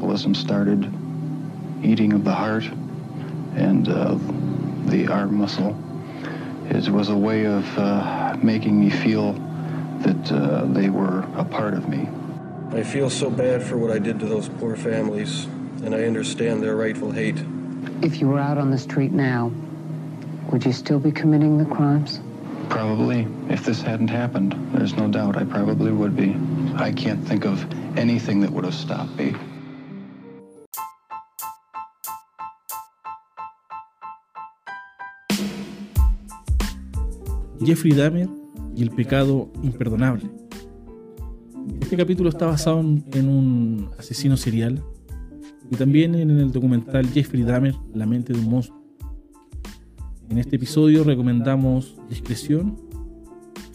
cannibalism started, eating of the heart and uh, the arm muscle. It was a way of uh, making me feel that uh, they were a part of me. I feel so bad for what I did to those poor families, and I understand their rightful hate. If you were out on the street now, would you still be committing the crimes? Probably. If this hadn't happened, there's no doubt I probably would be. I can't think of anything that would have stopped me. Jeffrey Dahmer y el pecado imperdonable. Este capítulo está basado en un asesino serial y también en el documental Jeffrey Dahmer, La mente de un monstruo. En este episodio recomendamos discreción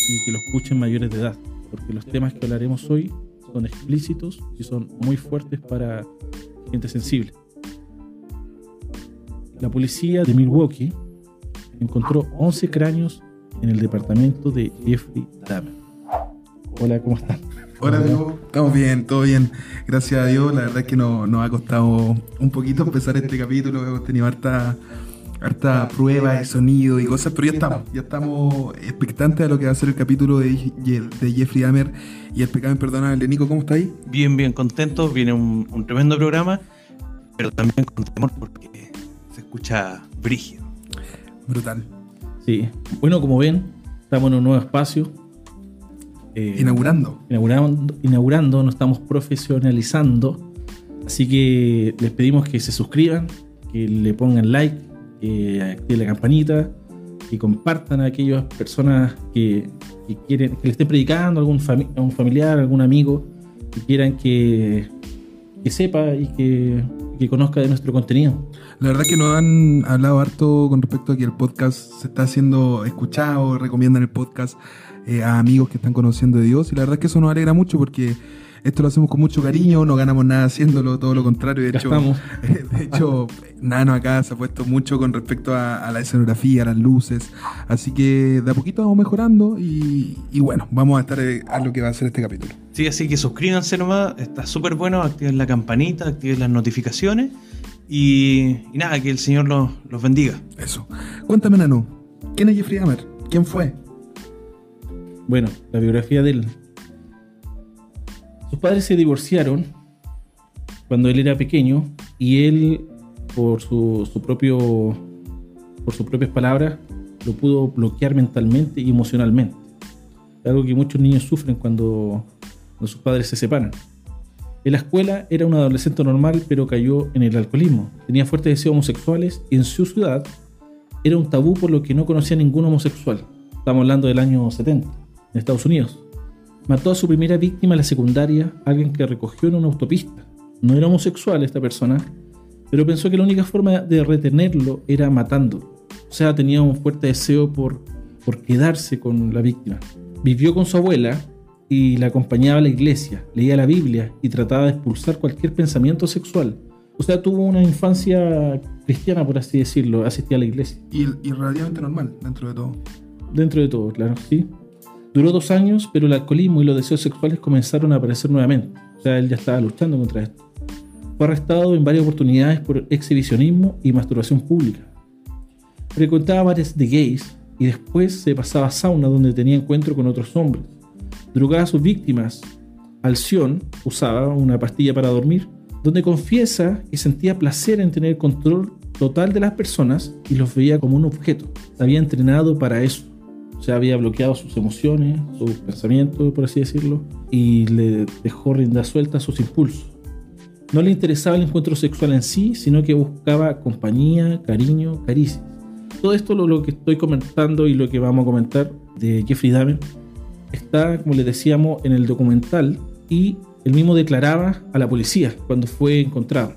y que lo escuchen mayores de edad, porque los temas que hablaremos hoy son explícitos y son muy fuertes para gente sensible. La policía de Milwaukee encontró 11 cráneos en el departamento de Jeffrey Dahmer. Hola, ¿cómo están? Hola, Diego. Estamos bien, todo bien. Gracias a Dios. La verdad es que nos, ha costado un poquito empezar este capítulo. Hemos tenido harta, harta prueba de sonido y cosas, pero ya estamos. Ya estamos expectantes a lo que va a ser el capítulo de, de Jeffrey Dahmer y el pecado imperdonable. Nico, ¿cómo está ahí? Bien, bien contento. Viene un, un tremendo programa, pero también con temor porque se escucha brígido. Brutal. Sí. Bueno, como ven, estamos en un nuevo espacio. Eh, inaugurando. inaugurando. Inaugurando, nos estamos profesionalizando. Así que les pedimos que se suscriban, que le pongan like, que activen la campanita, que compartan a aquellas personas que, quieren, que le estén predicando a algún a un familiar, algún amigo, que quieran que, que sepa y que que conozca de nuestro contenido. La verdad que nos han hablado harto con respecto a que el podcast se está haciendo escuchado, recomiendan el podcast eh, a amigos que están conociendo de Dios y la verdad que eso nos alegra mucho porque esto lo hacemos con mucho cariño, no ganamos nada haciéndolo, todo lo contrario. De hecho, de hecho, Nano acá se ha puesto mucho con respecto a, la escenografía, a las luces. Así que de a poquito vamos mejorando y, bueno, vamos a estar eh, a lo que va a ser este capítulo. Sí, así que suscríbanse nomás, está súper bueno, activen la campanita, activen las notificaciones y, nada, que el Señor los, los bendiga. Eso. Cuéntame, Nano, ¿quién es Jeffrey Hammer? ¿Quién fue? Bueno, la biografía de él sus padres se divorciaron cuando él era pequeño y él, por su, propio, por sus propias palabras, lo pudo bloquear mentalmente y emocionalmente. Algo que muchos niños sufren cuando, cuando sus padres se separan. En la escuela era un adolescente normal, pero cayó en el alcoholismo. Tenía fuertes deseos homosexuales y en su ciudad era un tabú por lo que no conocía ningún homosexual. Estamos hablando del año 70, en Estados Unidos. Mató a su primera víctima en la secundaria, alguien que recogió en una autopista. No era homosexual esta persona, pero pensó que la única forma de retenerlo era matando. O sea, tenía un fuerte deseo por, por quedarse con la víctima. Vivió con su abuela y la acompañaba a la iglesia, leía la Biblia y trataba de expulsar cualquier pensamiento sexual. O sea, tuvo una infancia cristiana, por así decirlo, asistía a la iglesia. Y, y relativamente normal, dentro de todo. Dentro de todo, claro, sí. Duró dos años, pero el alcoholismo y los deseos sexuales comenzaron a aparecer nuevamente. O sea, él ya estaba luchando contra esto. Fue arrestado en varias oportunidades por exhibicionismo y masturbación pública. Frecuentaba bares de gays y después se pasaba a sauna donde tenía encuentro con otros hombres. Drogaba a sus víctimas. Alción usaba una pastilla para dormir, donde confiesa que sentía placer en tener control total de las personas y los veía como un objeto. Había entrenado para eso se había bloqueado sus emociones, sus pensamientos, por así decirlo, y le dejó rienda suelta sus impulsos. No le interesaba el encuentro sexual en sí, sino que buscaba compañía, cariño, caricias. Todo esto, lo, lo que estoy comentando y lo que vamos a comentar de Jeffrey Dahmer, está, como les decíamos, en el documental y él mismo declaraba a la policía cuando fue encontrado.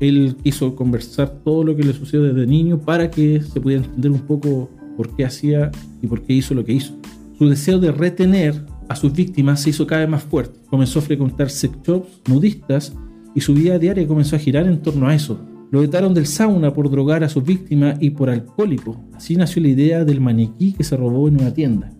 Él quiso conversar todo lo que le sucedió desde niño para que se pudiera entender un poco por qué hacía y por qué hizo lo que hizo. Su deseo de retener a sus víctimas se hizo cada vez más fuerte. Comenzó a frecuentar sex shops nudistas y su vida diaria comenzó a girar en torno a eso. Lo vetaron del sauna por drogar a sus víctimas y por alcohólico. Así nació la idea del maniquí que se robó en una tienda,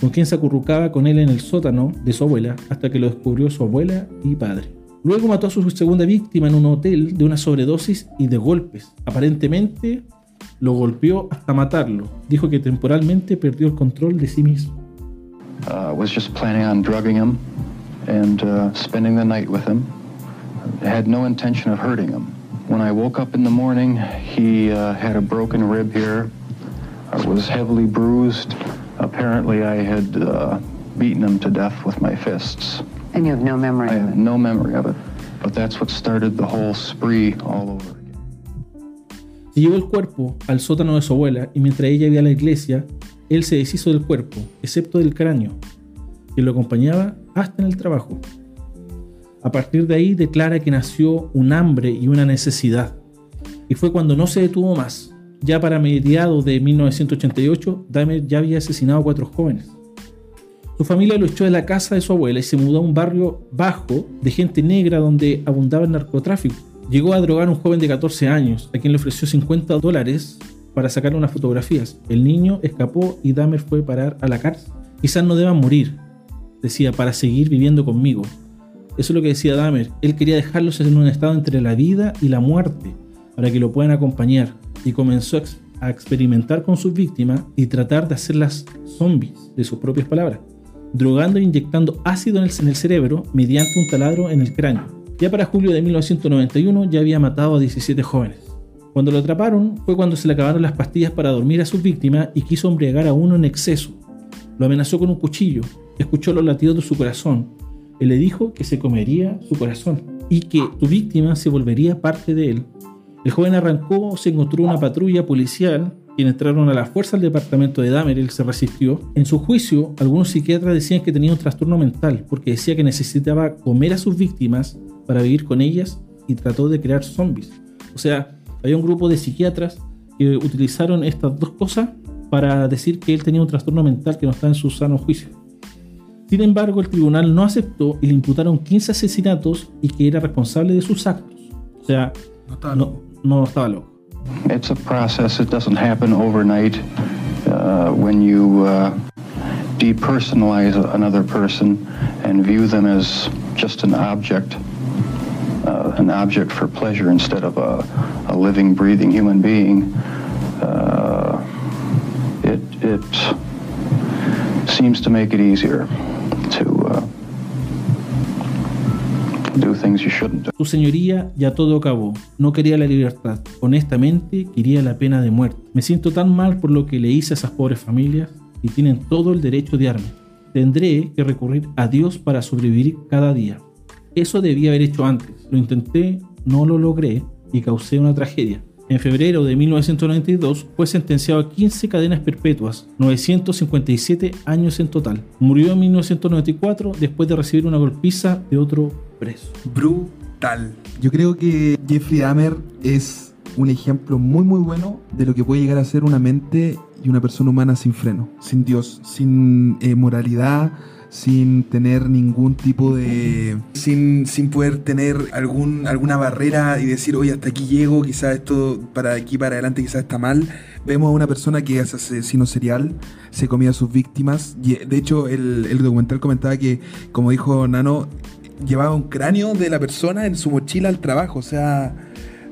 con quien se acurrucaba con él en el sótano de su abuela hasta que lo descubrió su abuela y padre. Luego mató a su segunda víctima en un hotel de una sobredosis y de golpes. Aparentemente lo golpeó hasta matarlo. Dijo que temporalmente perdió el control de sí mismo. Uh, was just planning on drugging him and uh, spending the night with him. Had no intention of hurting him. When I woke up in the morning, he uh, had a broken rib here. I was heavily bruised. Apparently, I had uh, beaten him to death with my fists. And you have no memory I of have it. no memory of it, but that's what started the whole spree all over again. Se llevó el cuerpo al sótano de su abuela y mientras ella iba a la iglesia, él se deshizo del cuerpo, excepto del cráneo, que lo acompañaba hasta en el trabajo. A partir de ahí declara que nació un hambre y una necesidad. Y fue cuando no se detuvo más. Ya para mediados de 1988, Dahmer ya había asesinado a cuatro jóvenes. Su familia lo echó de la casa de su abuela y se mudó a un barrio bajo de gente negra donde abundaba el narcotráfico. Llegó a drogar a un joven de 14 años, a quien le ofreció 50 dólares para sacar unas fotografías. El niño escapó y Dahmer fue a parar a la cárcel. Quizás no deban morir, decía, para seguir viviendo conmigo. Eso es lo que decía Dahmer. Él quería dejarlos en un estado entre la vida y la muerte, para que lo puedan acompañar. Y comenzó a ex- a experimentar con sus víctimas y tratar de hacerlas zombies, de sus propias palabras, drogando e inyectando ácido en el, cerebro mediante un taladro en el cráneo. Ya para julio de 1991 ya había matado a 17 jóvenes. Cuando lo atraparon fue cuando se le acabaron las pastillas para dormir a sus víctimas y quiso embriagar a uno en exceso. Lo amenazó con un cuchillo, escuchó los latidos de su corazón. Él le dijo que se comería su corazón y que su víctima se volvería parte de él. El joven arrancó, se encontró una patrulla policial, quienes entraron a la fuerza al departamento de Dahmer, él se resistió. En su juicio, algunos psiquiatras decían que tenía un trastorno mental porque decía que necesitaba comer a sus víctimas para vivir con ellas y trató de crear zombies. O sea, había un grupo de psiquiatras que utilizaron estas dos cosas para decir que él tenía un trastorno mental que no está en su sano juicio. Sin embargo, el tribunal no aceptó y le imputaron 15 asesinatos y que era responsable de sus actos. O sea, No estaba no. No loco. It's a process. It doesn't happen overnight. Uh, when you uh, depersonalize another person and view them as just an object, uh, an object for pleasure instead of a, a living, breathing human being, uh, it, it seems to make it easier Su señoría ya todo acabó. No quería la libertad. Honestamente, quería la pena de muerte. Me siento tan mal por lo que le hice a esas pobres familias y tienen todo el derecho de arme. Tendré que recurrir a Dios para sobrevivir cada día. Eso debía haber hecho antes. Lo intenté, no lo logré y causé una tragedia. En febrero de 1992 fue sentenciado a 15 cadenas perpetuas, 957 años en total. Murió en 1994 después de recibir una golpiza de otro preso. Brutal. Yo creo que Jeffrey Dahmer es un ejemplo muy muy bueno de lo que puede llegar a ser una mente y una persona humana sin freno, sin Dios, sin eh, moralidad, sin tener ningún tipo de... Sin, sin poder tener algún, alguna barrera y decir, oye, hasta aquí llego, quizás esto para aquí para adelante quizás está mal. Vemos a una persona que es asesino serial, se comía a sus víctimas. Y, de hecho, el, el documental comentaba que, como dijo Nano, llevaba un cráneo de la persona en su mochila al trabajo. O sea,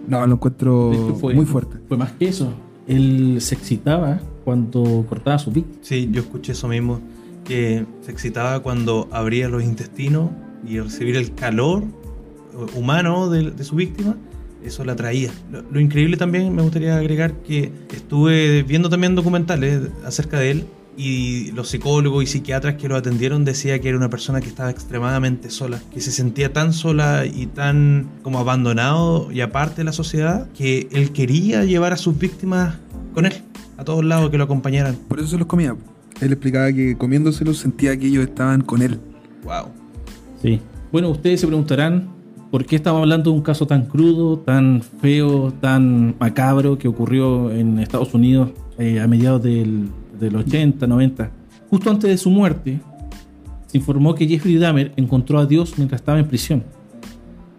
no, lo encuentro fue- muy fuerte. Fue más que eso. Él se excitaba cuando cortaba a su víctima. Sí, yo escuché eso mismo, que se excitaba cuando abría los intestinos y recibir el calor eh, humano de, su víctima, eso la atraía. Lo, lo increíble también, me gustaría agregar que estuve viendo también documentales acerca de él y los psicólogos y psiquiatras que lo atendieron decía que era una persona que estaba extremadamente sola, que se sentía tan sola y tan como abandonado y aparte de la sociedad que él quería llevar a sus víctimas con él, a todos lados que lo acompañaran. Por eso se los comía. Él explicaba que comiéndoselos sentía que ellos estaban con él. Wow. Sí. Bueno, ustedes se preguntarán por qué estamos hablando de un caso tan crudo, tan feo, tan macabro que ocurrió en Estados Unidos eh, a mediados del, del 80, 90. Justo antes de su muerte, se informó que Jeffrey Dahmer encontró a Dios mientras estaba en prisión.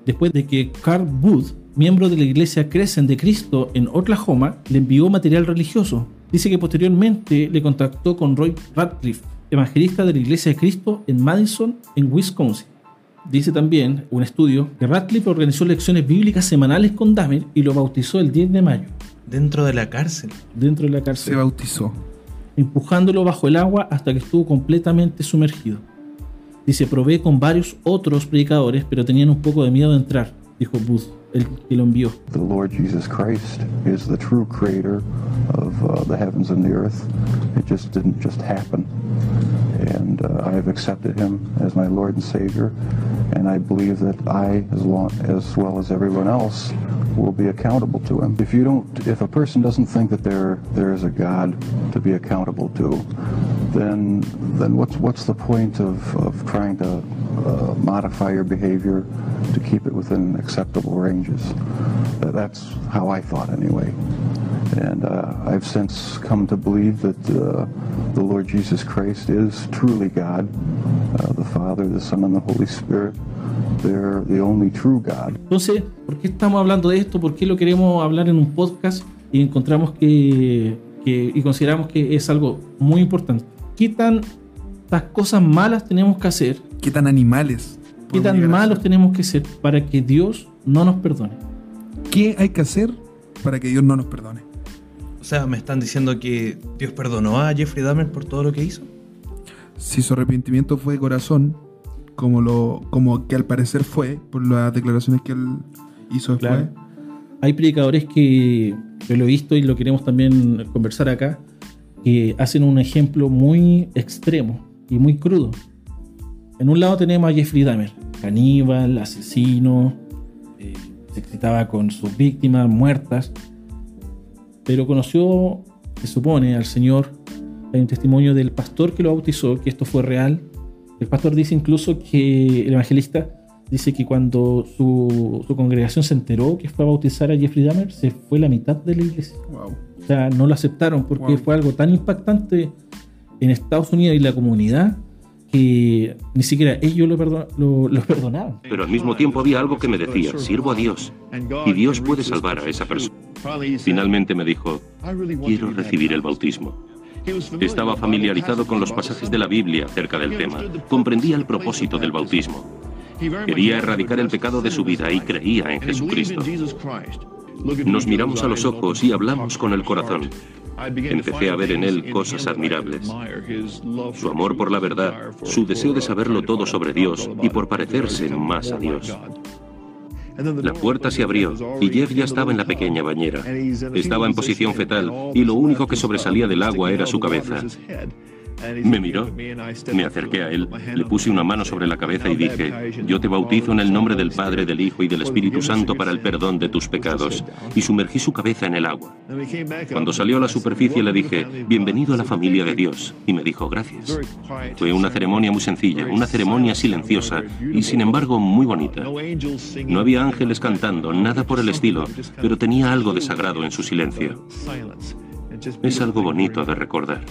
Después de que Carl Booth, miembro de la iglesia Crescent de Cristo en Oklahoma, le envió material religioso. Dice que posteriormente le contactó con Roy Radcliffe, evangelista de la iglesia de Cristo en Madison, en Wisconsin. dice también un estudio que Radcliffe organizó lecciones bíblicas semanales con Dahmer y lo bautizó el 10 de mayo, Dentro de la cárcel. dentro de la Se cárcel, bautizó. empujándolo bajo el agua hasta que estuvo completamente sumergido. Dice, probé con varios otros predicadores, pero tenían un poco de miedo de entrar, dijo Booth, el que lo envió. The Lord Jesus Christ is the true creator of uh, the heavens and the earth. It just didn't just happen. And uh, I have accepted him as my Lord and Savior. And I believe that I, as, long, as well as everyone else, will be accountable to him. If you don't, if a person doesn't think that there there is a God to be accountable to, then then what's what's the point of, of trying to uh, modify your behavior to keep it within acceptable ranges? That's how I thought anyway. And uh, I've since come to believe that uh, the Lord Jesus Christ is truly God, uh, the Father, the Son, and the Holy Spirit. They're the only true God. Entonces, ¿por qué estamos hablando de esto? ¿Por qué lo queremos hablar en un podcast y encontramos que, que- y consideramos que es algo muy importante? ¿Qué tantas cosas malas tenemos que hacer? ¿Qué tan animales? ¿Qué tan malos tenemos que ser para que Dios no nos perdone? ¿Qué hay que hacer para que Dios no nos perdone? O sea, me están diciendo que Dios perdonó a Jeffrey Dahmer por todo lo que hizo. Si su arrepentimiento fue de corazón, como, lo, como que al parecer fue, por las declaraciones que él hizo después, Claro. Hay predicadores que yo lo he visto y lo queremos también conversar acá, que hacen un ejemplo muy extremo y muy crudo. En un lado tenemos a Jeffrey Dahmer, caníbal, asesino, eh, se excitaba con sus víctimas muertas, pero conoció, se supone, al Señor. Hay un testimonio del pastor que lo bautizó, que esto fue real. El pastor dice incluso que el evangelista dice que cuando su, su congregación se enteró que fue a bautizar a Jeffrey Dahmer, se fue la mitad de la iglesia. wow. O sea, no lo aceptaron porque Wow. fue algo tan impactante en Estados Unidos y la comunidad que ni siquiera ellos lo, perdon- lo- lo perdonaban. Pero al mismo tiempo había algo que me decía, sirvo a Dios, y Dios puede salvar a esa persona. Finalmente me dijo, quiero recibir el bautismo. Estaba familiarizado con los pasajes de la Biblia acerca del tema, comprendía el propósito del bautismo. Quería erradicar el pecado de su vida y creía en Jesucristo. Nos miramos a los ojos y hablamos con el corazón. Empecé a ver en él cosas admirables. Su amor por la verdad, su deseo de saberlo todo sobre Dios y por parecerse más a Dios. La puerta se abrió y Jeff ya estaba en la pequeña bañera. Estaba en posición fetal y lo único que sobresalía del agua era su cabeza. Me miró, me acerqué a él, le puse una mano sobre la cabeza y dije, yo te bautizo en el nombre del Padre, del Hijo y del Espíritu Santo para el perdón de tus pecados. Y sumergí su cabeza en el agua. Cuando salió a la superficie le dije, bienvenido a la familia de Dios. Y me dijo, gracias. Fue una ceremonia muy sencilla, una ceremonia silenciosa y sin embargo muy bonita. No había ángeles cantando, nada por el estilo, pero tenía algo de sagrado en su silencio. Es algo bonito de recordar.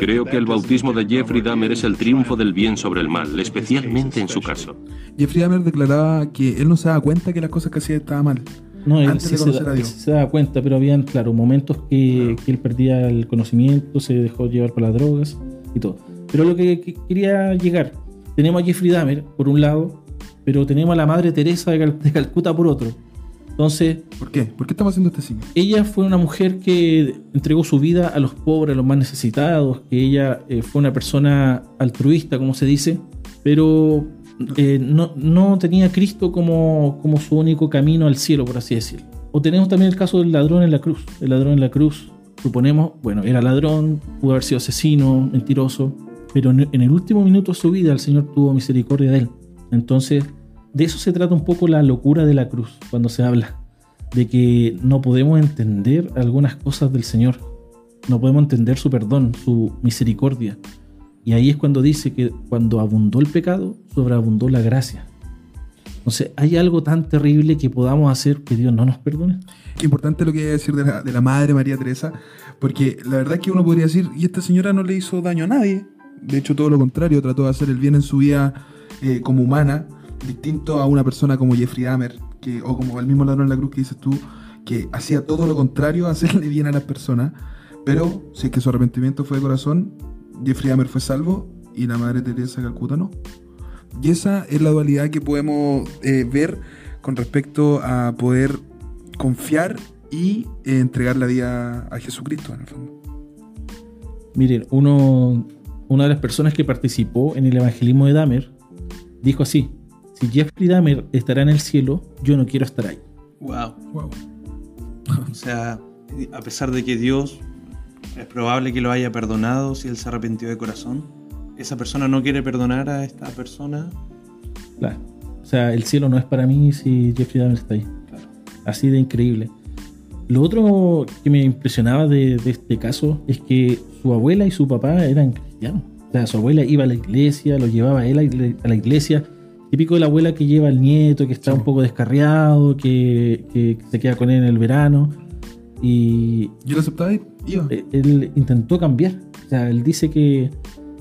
Creo que el bautismo de Jeffrey Dahmer es el triunfo del bien sobre el mal, especialmente en su caso. Jeffrey Dahmer declaraba que él no se daba cuenta que las cosas que hacía estaban mal. No, él sí de se, da- se daba cuenta, pero habían, claro, momentos que, que él perdía el conocimiento, se dejó llevar por las drogas y todo. Pero lo que, que quería llegar, tenemos a Jeffrey Dahmer por un lado, pero tenemos a la Madre Teresa de, Cal- de Calcuta por otro. Entonces, ¿Por qué? ¿Por qué estamos haciendo este signo? ella fue una mujer que entregó su vida a los pobres, a los más necesitados, que ella eh, fue una persona altruista, como se dice, pero eh, no, no tenía a Cristo como, como su único camino al cielo, por así decirlo. O tenemos también el caso del ladrón en la cruz. El ladrón en la cruz, suponemos, bueno, era ladrón, pudo haber sido asesino, mentiroso, pero en en el último minuto de su vida el Señor tuvo misericordia de él. Entonces, de eso se trata un poco la locura de la cruz, cuando se habla de que no podemos entender algunas cosas del Señor, no podemos entender su perdón, su misericordia. Y ahí es cuando dice que cuando abundó el pecado, sobreabundó la gracia. Entonces, ¿hay algo tan terrible que podamos hacer que Dios no nos perdone? Importante lo que hay que decir de la, de la madre María Teresa, porque la verdad es que uno podría decir, y esta señora no le hizo daño a nadie, de hecho todo lo contrario, trató de hacer el bien en su vida eh, como humana, distinto a una persona como Jeffrey Dahmer, que, o como el mismo ladrón en la cruz que dices tú, que hacía todo lo contrario a hacerle bien a las personas, pero si es que su arrepentimiento fue de corazón, Jeffrey Dahmer fue salvo y la Madre Teresa de Calcuta no. Y esa es la dualidad que podemos eh, ver con respecto a poder confiar y eh, entregar la vida a Jesucristo en el fondo. Miren, uno, una de las personas que participó en el evangelismo de Dahmer dijo así: Si Jeffrey Dahmer estará en el cielo, yo no quiero estar ahí. Wow. Wow. O sea, a pesar de que Dios es probable que lo haya perdonado si él se arrepintió de corazón, esa persona no quiere perdonar a esta persona. Claro. O sea, el cielo no es para mí si Jeffrey Dahmer está ahí. Claro. Así de increíble. Lo otro que me impresionaba de, de este caso es que su abuela y su papá eran cristianos. O sea, su abuela iba a la iglesia, lo llevaba a él a la iglesia. Típico de la abuela que lleva al nieto, que está Sí. un poco descarriado, que, que se queda con él en el verano. Y ¿Y él aceptaba ir? Iba. eh, él intentó cambiar. O sea, él dice que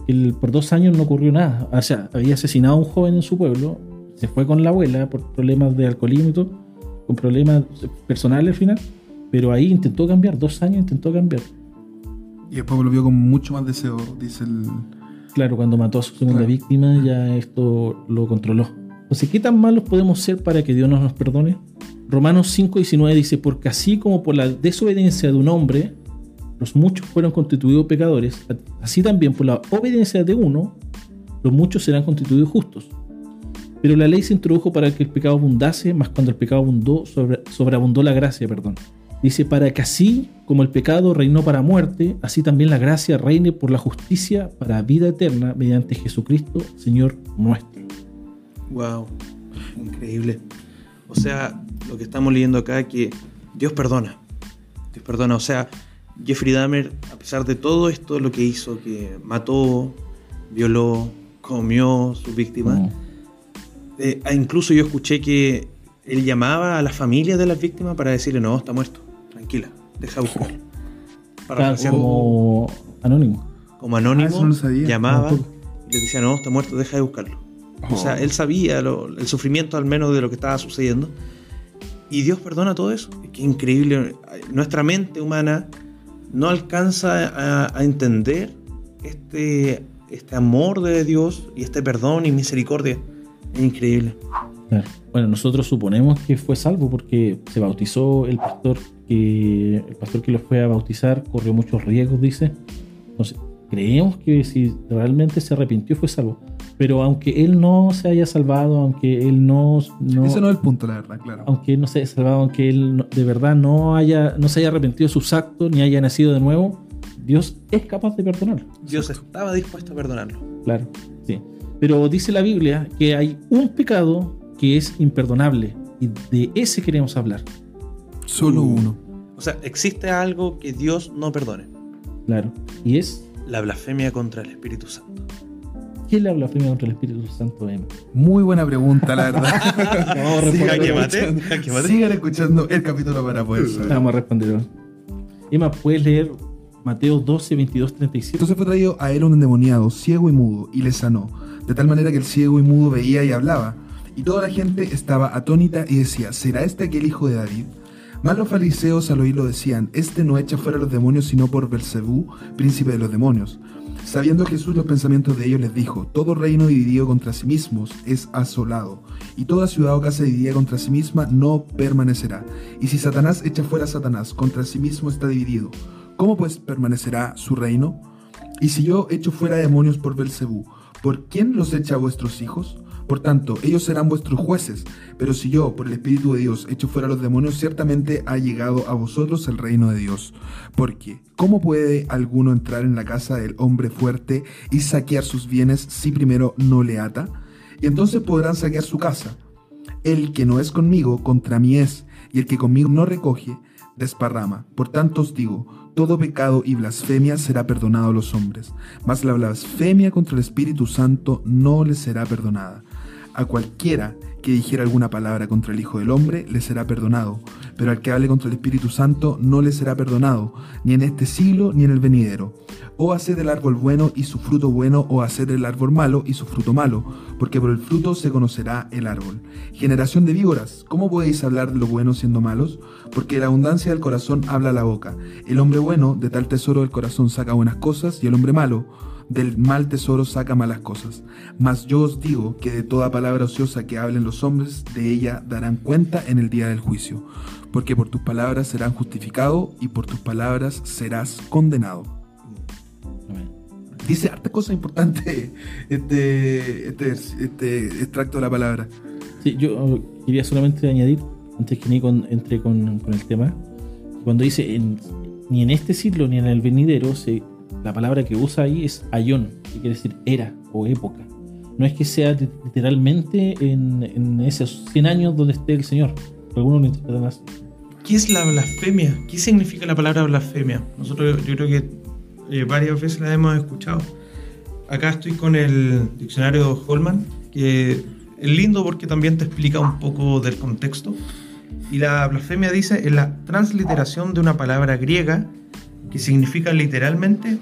él, por dos años no ocurrió nada. O sea, había asesinado a un joven en su pueblo, se fue con la abuela por problemas de alcoholismo y todo, con problemas personales al final, pero ahí intentó cambiar, dos años intentó cambiar. Y después volvió con mucho más deseo, dice el... Claro, cuando mató a su segunda Claro. víctima, ya esto lo controló. Entonces, ¿qué tan malos podemos ser para que Dios nos, nos perdone? Romanos 5:19 dice, porque así como por la desobediencia de un hombre, los muchos fueron constituidos pecadores, así también por la obediencia de uno, los muchos serán constituidos justos. Pero la ley se introdujo para que el pecado abundase, más cuando el pecado abundó, sobre- sobreabundó la gracia, perdón. Dice, para que así como el pecado reinó para muerte, así también la gracia reine por la justicia para vida eterna mediante Jesucristo, Señor nuestro. Wow. Increíble. O sea, lo que estamos leyendo acá es que Dios perdona. Dios perdona. O sea, Jeffrey Dahmer, a pesar de todo esto, lo que hizo, que mató, violó, comió sus víctimas, Mm. eh, incluso yo escuché que él llamaba a las familias de las víctimas para decirle, no, está muerto, tranquila, deja buscarlo. Para Claro, como, como anónimo. como anónimo, Ah, no sabía. llamaba No, y le decía, no, está muerto, deja de buscarlo. O sea, Oh. él sabía lo- el sufrimiento al menos de lo que estaba sucediendo. Y Dios perdona todo eso. Qué increíble. Nuestra mente humana no alcanza a, a entender este, este amor de Dios y este perdón y misericordia. Es increíble. Bueno, nosotros suponemos que fue salvo porque se bautizó el pastor que el pastor que lo fue a bautizar corrió muchos riesgos, dice. Entonces, creemos que si realmente se arrepintió fue salvo. Pero aunque él no se haya salvado, aunque él no, no- Ese no es el punto, la verdad, claro. aunque él no se haya salvado, aunque él no- de verdad no haya no se haya arrepentido de sus actos ni haya nacido de nuevo, Dios es capaz de perdonarlo. Dios estaba dispuesto a perdonarlo. Claro, sí. Pero dice la Biblia que hay un pecado que es imperdonable y de ese queremos hablar. Solo uno. O sea, existe algo que Dios no perdone. Claro. Y es La blasfemia contra el Espíritu Santo. ¿quién le blasfemia contra el Espíritu Santo? Emma? Muy buena pregunta, la verdad. Vamos a Sigan escuchando-. Sigan escuchando el capítulo para poder saber. Vamos a responder. Emma, ¿puedes leer Mateo 12, 22, 37? Entonces fue traído a él un endemoniado, ciego y mudo, y le sanó, de tal manera que el ciego y mudo veía y hablaba. Y toda la gente estaba atónita y decía, ¿será este aquel hijo de David? Mas los fariseos al oírlo decían, Este no echa fuera los demonios sino por Belcebú, príncipe de los demonios. Sabiendo Jesús los pensamientos de ellos, les dijo, Todo reino dividido contra sí mismos es asolado, y toda ciudad o casa dividida contra sí misma no permanecerá. Y si Satanás echa fuera a Satanás, contra sí mismo está dividido. ¿Cómo pues permanecerá su reino? Y si yo echo fuera demonios por Belcebú, ¿por quién los echa a vuestros hijos? Por tanto, ellos serán vuestros jueces. Pero si yo, por el Espíritu de Dios, echo fuera los demonios, ciertamente ha llegado a vosotros el reino de Dios. Porque, ¿cómo puede alguno entrar en la casa del hombre fuerte y saquear sus bienes si primero no le ata? Y entonces podrán saquear su casa. El que no es conmigo, contra mí es, y el que conmigo no recoge, desparrama. Por tanto os digo, todo pecado y blasfemia será perdonado a los hombres, mas la blasfemia contra el Espíritu Santo no le será perdonada. A cualquiera que dijera alguna palabra contra el Hijo del Hombre le será perdonado, pero al que hable contra el Espíritu Santo no le será perdonado, ni en este siglo ni en el venidero. O haced el árbol bueno y su fruto bueno, o haced el árbol malo y su fruto malo, porque por el fruto se conocerá el árbol. Generación de víboras, ¿cómo podéis hablar de lo bueno siendo malos? Porque la abundancia del corazón habla la boca. El hombre bueno de tal tesoro del corazón saca buenas cosas, y el hombre malo del mal tesoro saca malas cosas. Mas yo os digo que de toda palabra ociosa que hablen los hombres, de ella darán cuenta en el día del juicio. Porque por tus palabras serán justificados y por tus palabras serás condenado. Dice harta cosa importante este, este, este extracto de la palabra. Sí, yo quería solamente añadir, antes que Nico entre con, con el tema, cuando dice en- ni en este siglo ni en el venidero, se, la palabra que usa ahí es ayón, que quiere decir era o época. No es que sea li- literalmente en, en esos 100 años donde esté el Señor. Algunos lo interpretan así. ¿Qué es la blasfemia? ¿Qué significa la palabra blasfemia? Nosotros yo creo que eh, varias veces la hemos escuchado. Acá estoy con el diccionario Holman, que es lindo porque también te explica un poco del contexto. Y la blasfemia dice es la transliteración de una palabra griega que significa literalmente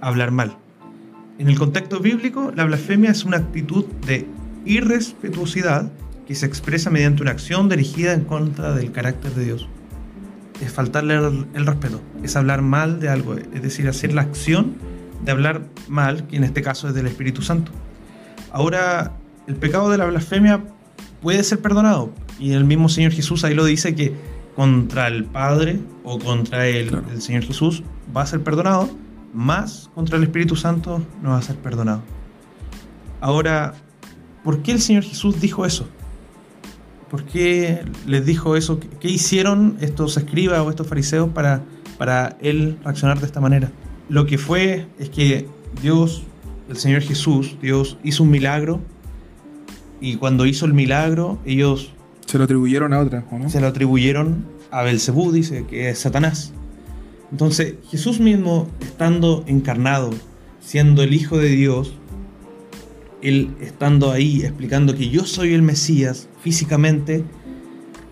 hablar mal. En el contexto bíblico, la blasfemia es una actitud de irrespetuosidad que se expresa mediante una acción dirigida en contra del carácter de Dios. Es faltarle el, respeto, es hablar mal de algo, es decir, hacer la acción de hablar mal, que en este caso es del Espíritu Santo. Ahora, el pecado de la blasfemia puede ser perdonado, y el mismo Señor Jesús ahí lo dice que contra el Padre o contra el, Claro. el Señor Jesús va a ser perdonado, más contra el Espíritu Santo no va a ser perdonado. Ahora, ¿por qué el Señor Jesús dijo eso? ¿Por qué les dijo eso? ¿Qué- ¿Qué hicieron estos escribas o estos fariseos para, para él reaccionar de esta manera? Lo que fue es que Dios, el Señor Jesús, Dios hizo un milagro y cuando hizo el milagro ellos Se lo atribuyeron a otra, ¿o no? se lo atribuyeron a Belcebú, dice que es Satanás. Entonces, Jesús mismo, estando encarnado, siendo el Hijo de Dios, él estando ahí explicando que yo soy el Mesías físicamente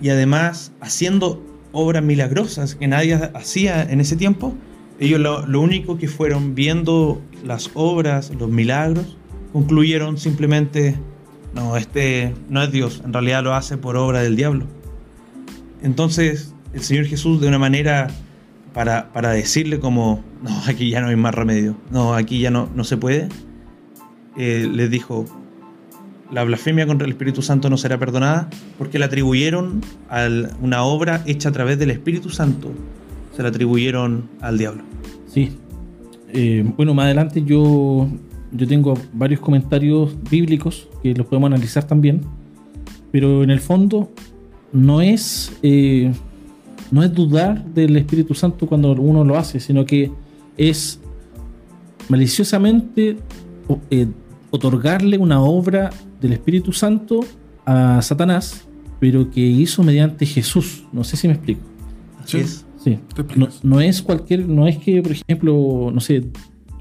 y además haciendo obras milagrosas que nadie hacía en ese tiempo, ellos lo, lo único que fueron viendo las obras, los milagros, concluyeron simplemente, no, este no es Dios, en realidad lo hace por obra del diablo. Entonces, el Señor Jesús, de una manera para, para decirle como, no, aquí ya no hay más remedio, no, aquí ya no, no se puede, eh, les dijo, la blasfemia contra el Espíritu Santo no será perdonada porque la atribuyeron a una obra hecha a través del Espíritu Santo, se la atribuyeron al diablo. Sí. Eh, bueno, más adelante yo, yo tengo varios comentarios bíblicos que los podemos analizar también. Pero en el fondo no es, eh, no es dudar del Espíritu Santo cuando uno lo hace, sino que es maliciosamente eh, otorgarle una obra del Espíritu Santo a Satanás, pero que hizo mediante Jesús. No sé si me explico. Así Sí. es. Sí. No es cualquier, no es que, por ejemplo, no sé,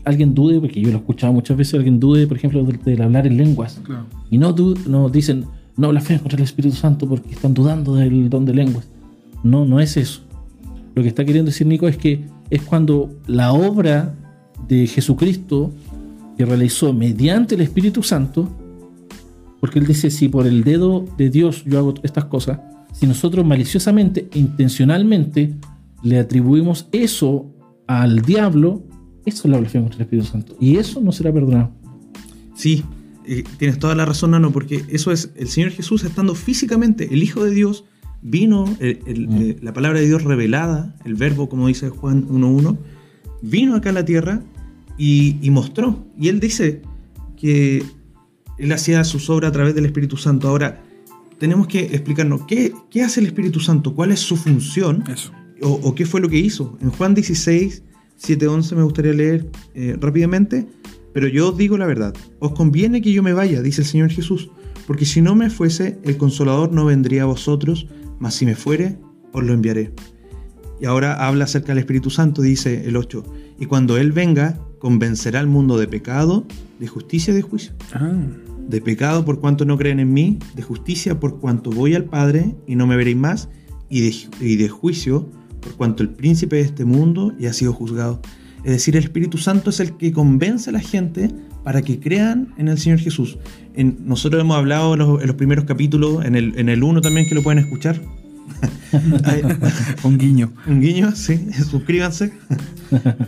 alguien dude, porque yo lo he escuchado muchas veces, alguien dude, por ejemplo, del, del hablar en lenguas. Claro. Y no, du- no dicen, no blasfemen contra el Espíritu Santo porque están dudando del don de lenguas. No, no es eso. Lo que está queriendo decir Nico es que es cuando la obra de Jesucristo que realizó mediante el Espíritu Santo, porque él dice, si por el dedo de Dios yo hago estas cosas, si nosotros maliciosamente, intencionalmente, le atribuimos eso al diablo, eso es la blasfemia contra el Espíritu Santo. Y eso no será perdonado. Sí, eh, tienes toda la razón, Nano, porque eso es el Señor Jesús estando físicamente, el Hijo de Dios, vino, el- el- Mm. eh, la palabra de Dios revelada, el verbo, como dice Juan 1.1, vino acá a la tierra y, y mostró. Y él dice que él hacía sus obras a través del Espíritu Santo. Ahora, tenemos que explicarnos qué, qué hace el Espíritu Santo, cuál es su función Eso. o, o qué fue lo que hizo. En Juan 16, 7, 11 me gustaría leer eh, rápidamente, pero yo os digo la verdad. Os conviene que yo me vaya, dice el Señor Jesús, porque si no me fuese, el consolador no vendría a vosotros, mas si me fuere, os lo enviaré. Y ahora habla acerca del Espíritu Santo, dice el 8, y cuando Él venga, convencerá al mundo de pecado, de justicia y de juicio Ah, de pecado por cuanto no creen en mí, de justicia por cuanto voy al Padre y no me veréis más, y de, y de juicio por cuanto el príncipe de este mundo ya ha sido juzgado. Es decir, el Espíritu Santo es el que convence a la gente para que crean en el Señor Jesús. En- nosotros hemos hablado en los, en los primeros capítulos, en el, en el 1 también que lo pueden escuchar. Un guiño. un guiño, sí, suscríbanse.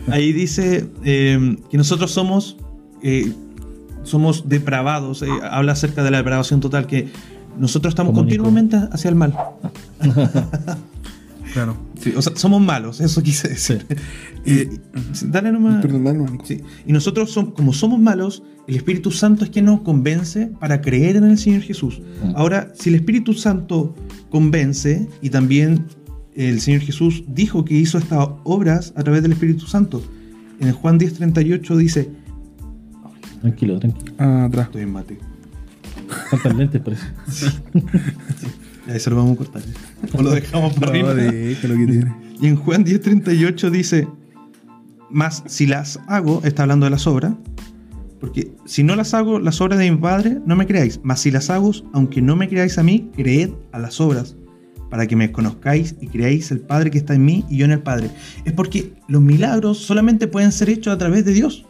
Ahí dice eh, que nosotros somos eh, somos depravados, eh, habla acerca de la depravación total, que nosotros estamos Como Nico. continuamente hacia el mal. Claro. Sí, o sea, somos malos, eso quise decir. Eh, Sí, Dale nomás. perdón, dale nomás, Nico. Sí. Y nosotros, som- como somos malos, el Espíritu Santo es quien nos convence para creer en el Señor Jesús. Mm. Ahora, si el Espíritu Santo convence, y también el Señor Jesús dijo que hizo estas obras a través del Espíritu Santo, en Juan 10:38 dice, Tranquilo, tranquilo. Ah, atrás. estoy en mate. Faltan lentes, parece. Ya, eso lo vamos a cortar. O lo dejamos para No, arriba. déjalo que tiene. Y en Juan 10:38 dice, más si las hago, está hablando de las obras, porque si no las hago, las obras de mi Padre, no me creáis, mas si las hago, aunque no me creáis a mí, creed a las obras, para que me conozcáis y creáis el Padre que está en mí y yo en el Padre. Es porque los milagros solamente pueden ser hechos a través de Dios,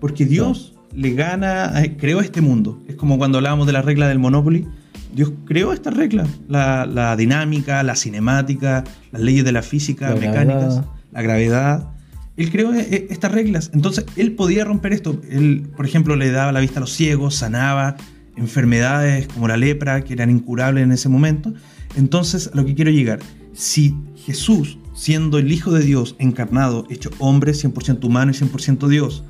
porque Dios le gana, eh, creó este mundo. Es como cuando hablábamos de la regla del Monopoly. Dios creó esta regla, la, la dinámica, la cinemática, las leyes de la física, La mecánicas, gravedad. la gravedad. Él creó eh, eh, estas reglas. Entonces, él podía romper esto. Él, por ejemplo, le daba la vista a los ciegos, sanaba enfermedades como la lepra, que eran incurables en ese momento. Entonces, a lo que quiero llegar, si Jesús, siendo el Hijo de Dios encarnado, hecho hombre, 100% humano y 100% Dios,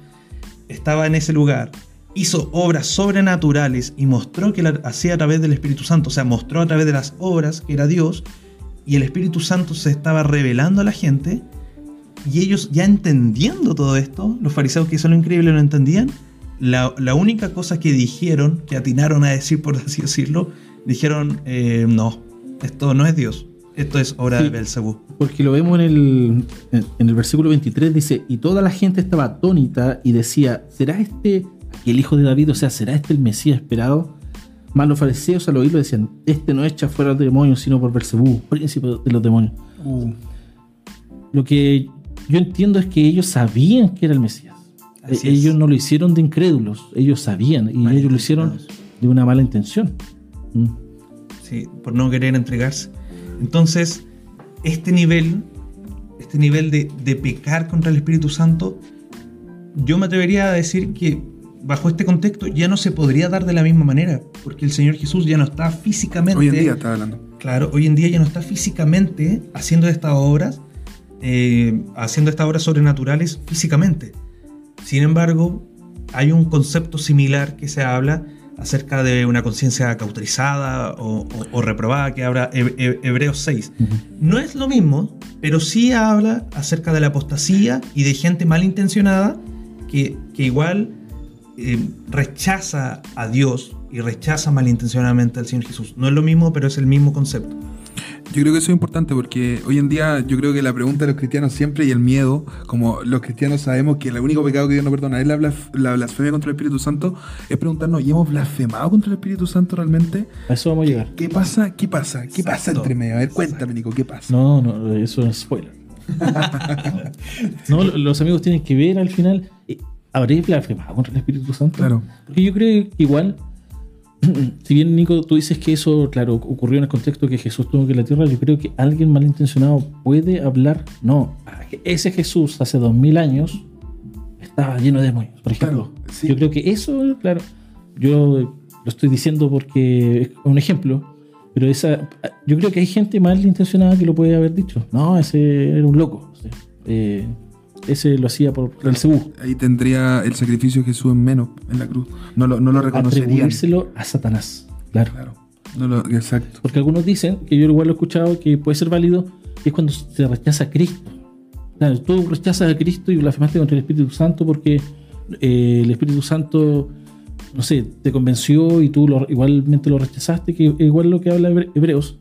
estaba en ese lugar, hizo obras sobrenaturales y mostró que la hacía a través del Espíritu Santo, o sea, mostró a través de las obras que era Dios, y el Espíritu Santo se estaba revelando a la gente, y ellos ya entendiendo todo esto, los fariseos que es lo increíble lo entendían, la, la única cosa que dijeron, que atinaron a decir, por así decirlo, dijeron, eh, no, esto no es Dios, esto es obra Sí. de Belcebú. Porque lo vemos en el, en el versículo 23, dice, y toda la gente estaba atónita y decía, ¿será este el hijo de David? O sea, ¿será este el Mesías esperado? Más los fariseos al oírlo decían, este no echa fuera al demonio, sino por Belcebú, príncipe de los demonios. Uh, Lo que yo entiendo es que ellos sabían que era el Mesías. Así E- es. ellos no lo hicieron de incrédulos, ellos sabían y ellos lo hicieron de una mala intención. Mm. ¿sí? por no querer entregarse. Entonces, este nivel, este nivel de, de pecar contra el Espíritu Santo, yo me atrevería a decir que bajo este contexto ya no se podría dar de la misma manera, porque el Señor Jesús ya no está físicamente. hoy en día está hablando. Claro, hoy en día ya no está físicamente haciendo estas obras, eh, haciendo estas obras sobrenaturales físicamente. Sin embargo, hay un concepto similar que se habla acerca de una conciencia cauterizada o, o- o reprobada que habla He- He- Hebreos 6. No es lo mismo, pero sí habla acerca de la apostasía y de gente malintencionada que, que igual eh, rechaza a Dios y rechaza malintencionadamente al Señor Jesús. No es lo mismo, pero es el mismo concepto. Yo creo que eso es importante porque hoy en día yo creo que la pregunta de los cristianos siempre y el miedo, como los cristianos sabemos que el único pecado que Dios no perdona es la, blas- la blasfemia contra el Espíritu Santo, es preguntarnos, ¿y hemos blasfemado contra el Espíritu Santo realmente? A eso vamos a llegar. ¿Qué pasa? ¿Qué pasa? ¿Qué pasa entre medio? A ver, cuéntame, Nico, ¿qué pasa? No, no, eso es spoiler. no, lo- los amigos tienen que ver al final. ¿Habré blasfemado contra el Espíritu Santo? Claro. Porque yo creo que igual, si bien Nico, tú dices que eso, claro, ocurrió en el contexto que Jesús tuvo que la tierra, yo creo que alguien malintencionado puede hablar. No, ese Jesús hace dos mil años estaba lleno de demonios, por ejemplo. Claro, sí. Yo creo que eso, claro, yo lo estoy diciendo porque es un ejemplo, pero esa, yo creo que hay gente malintencionada que lo puede haber dicho. No, ese era un loco. Eh, ese lo hacía por el Cebú. Ahí tendría el sacrificio de Jesús en menos en la cruz. No lo, no lo reconocerían. Atribuírselo a Satanás. Claro. Claro. No lo, exacto. Porque algunos dicen, que yo igual lo he escuchado, que puede ser válido, que es cuando se rechaza a Cristo. Claro, tú rechazas a Cristo y blasfemaste contra el Espíritu Santo porque eh, el Espíritu Santo, no sé, te convenció y tú lo- igualmente lo rechazaste, que igual lo que habla Hebre- Hebreos.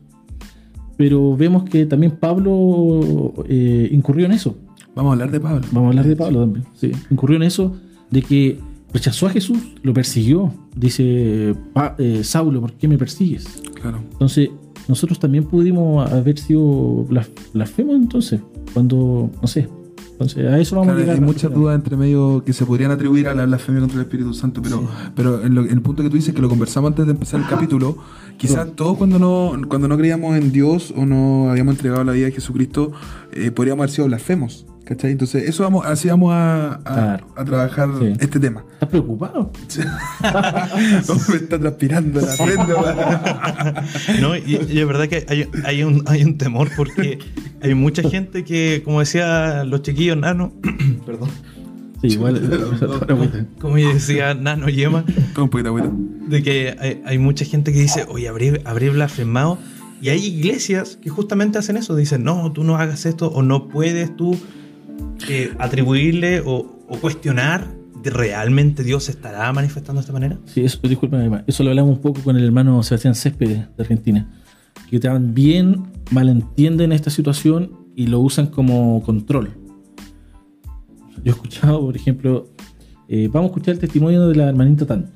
Pero vemos que también Pablo eh, incurrió en eso. Vamos a hablar de Pablo. Vamos a hablar de Pablo también. Sí. Incurrió en eso de que rechazó a Jesús, lo persiguió. Dice, "Pa- eh, Saulo, ¿por qué me persigues? Claro. Entonces, nosotros también pudimos haber sido blas- blasfemos entonces, cuando, no sé. Entonces, a eso vamos Claro, a llegar. hay muchas dudas entre medio que se podrían atribuir a la blasfemia contra el Espíritu Santo, pero, pero en, lo- en el punto que tú dices, que lo conversamos antes de empezar el capítulo, quizás todos cuando no, cuando no creíamos en Dios o no habíamos entregado la vida a Jesucristo, eh, podríamos haber sido blasfemos. ¿Cachai? Entonces, eso vamos, así vamos a, a, Claro. a trabajar Sí. este tema. ¿Estás preocupado? No, me está transpirando la weón. No, y, y es verdad que hay, hay un, hay un temor porque hay mucha gente que, como decía los chiquillos Nano, perdón, Sí, igual. como decía Nano Yema, Toma un poquito de agüita. de que hay, hay mucha gente que dice, oye, habré, habré blasfemado. Y hay iglesias que justamente hacen eso, dicen, no, tú no hagas esto o no puedes tú eh, atribuirle o, o cuestionar de realmente Dios se estará manifestando de esta manera. Sí, eso, disculpa, Emma, eso lo hablamos un poco con el hermano Sebastián Céspedes de Argentina, que también malentienden esta situación y lo usan como control. Yo he escuchado, por ejemplo, eh, vamos a escuchar el testimonio de la hermanita tanto.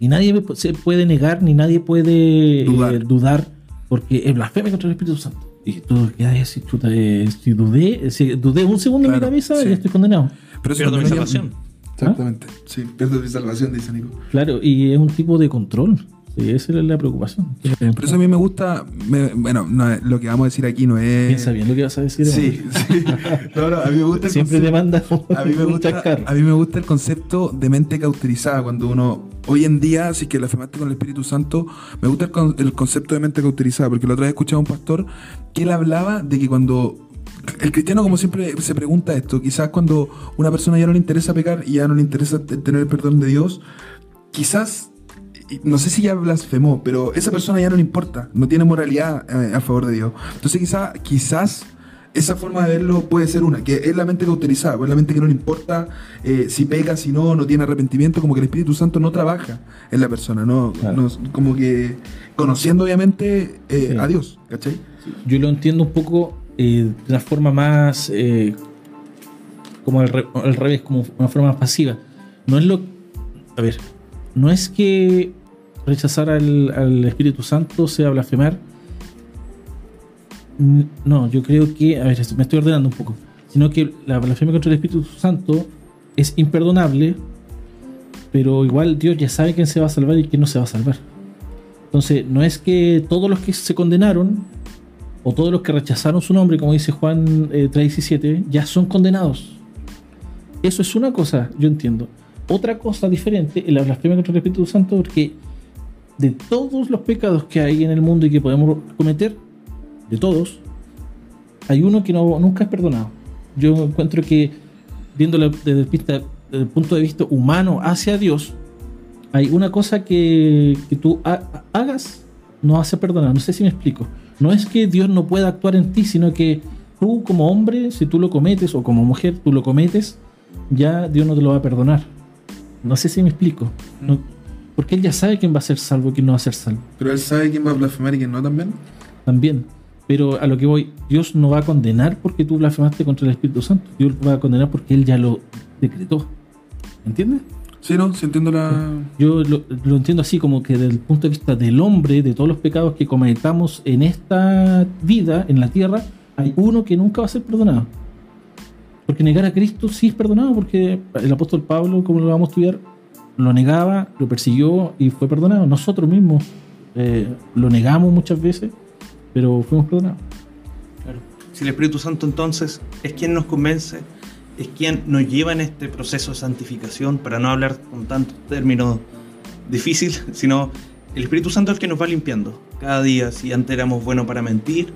Y nadie se puede negar ni nadie puede eh, Dudar. dudar porque es blasfemia contra el Espíritu Santo. Y tú quedas así, chuta, eh, si dudé, si dudé un segundo en mi Claro, cabeza sí. y estoy condenado. Pero Pierdo mi salvación. Exactamente. Sí, pierdo mi salvación, dice Nico. Claro, y es un tipo de control. Sí, esa es la preocupación. Pero eso a mí me gusta. me- bueno, no, es- lo que vamos a decir aquí no es. Piensa bien lo que vas a decir. Sí, sí. No, no, a mí me gusta el Siempre te concepto- manda A mí, me gusta, a mí me gusta el concepto de mente cauterizada. Cuando uno, hoy en día, si que la con el Espíritu Santo, me gusta el, con- el concepto de mente cauterizada. Porque la otra vez escuchaba a un pastor que él hablaba de que cuando. El cristiano, como siempre, se pregunta esto. Quizás cuando una persona ya no le interesa pecar y ya no le interesa tener el perdón de Dios, quizás. No sé si ya blasfemó, pero esa persona ya no le importa, no tiene moralidad eh, a favor de Dios. Entonces quizás, quizás esa forma de verlo puede ser una, que es la mente cauterizada, pues la mente que no le importa eh, si peca, si no, no tiene arrepentimiento, como que el Espíritu Santo no trabaja en la persona, no, Claro. no- como que conociendo obviamente eh, Sí. a Dios, ¿cachai? Yo lo entiendo un poco eh, de una forma más. eh, como al, re- al revés, como una forma más pasiva. No es lo. A ver, no es que rechazar al, al Espíritu Santo sea blasfemar. No, yo creo que. A ver, me estoy ordenando un poco. Sino que la blasfemia contra el Espíritu Santo es imperdonable, pero igual Dios ya sabe quién se va a salvar y quién no se va a salvar. Entonces, no es que todos los que se condenaron o todos los que rechazaron su nombre, como dice Juan eh, 3.17, ya son condenados. Eso es una cosa, yo entiendo. Otra cosa diferente es la blasfemia contra el Espíritu Santo, porque de todos los pecados que hay en el mundo y que podemos cometer, de todos, hay uno que no, nunca es perdonado. Yo encuentro que, viéndolo desde el, vista- desde el punto de vista humano hacia Dios, hay una cosa que, que tú ha- hagas, no hace perdonar. No sé si me explico. No es que Dios no pueda actuar en ti, sino que tú como hombre, si tú lo cometes, o como mujer, tú lo cometes, ya Dios no te lo va a perdonar. No sé si me explico. No- porque Él ya sabe quién va a ser salvo y quién no va a ser salvo. Pero él sabe quién va a blasfemar y quién no también. También. Pero a lo que voy, Dios no va a condenar porque tú blasfemaste contra el Espíritu Santo. Dios va a condenar porque Él ya lo decretó. ¿Entiendes? Sí, no, si entiendo la. Yo lo, lo entiendo así, como que desde el punto de vista del hombre, de todos los pecados que cometamos en esta vida, en la tierra, hay uno que nunca va a ser perdonado. Porque negar a Cristo sí es perdonado, porque el apóstol Pablo, como lo vamos a estudiar, lo negaba, lo persiguió y fue perdonado. Nosotros mismos eh, lo negamos muchas veces, pero fuimos perdonados. Claro. Si el Espíritu Santo entonces es quien nos convence, es quien nos lleva en este proceso de santificación, para no hablar con tantos términos difíciles, sino el Espíritu Santo es el que nos va limpiando cada día. Si antes éramos buenos para mentir,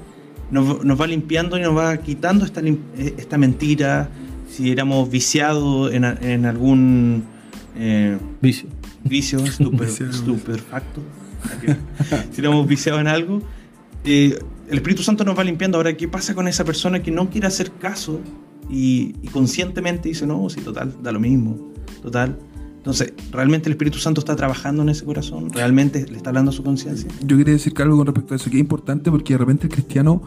nos, nos va limpiando y nos va quitando esta, eh, esta mentira. Si éramos viciados en, en algún eh, Vicio. vicio, estuper, Viciado. estupefacto. si éramos viciados en algo, eh, el Espíritu Santo nos va limpiando. Ahora, ¿qué pasa con esa persona que no quiere hacer caso y, y conscientemente dice, no, sí, total, da lo mismo, total? Entonces, ¿realmente el Espíritu Santo está trabajando en ese corazón? ¿Realmente le está hablando a su conciencia? Yo quería decir algo con respecto a eso, que es importante porque de repente el cristiano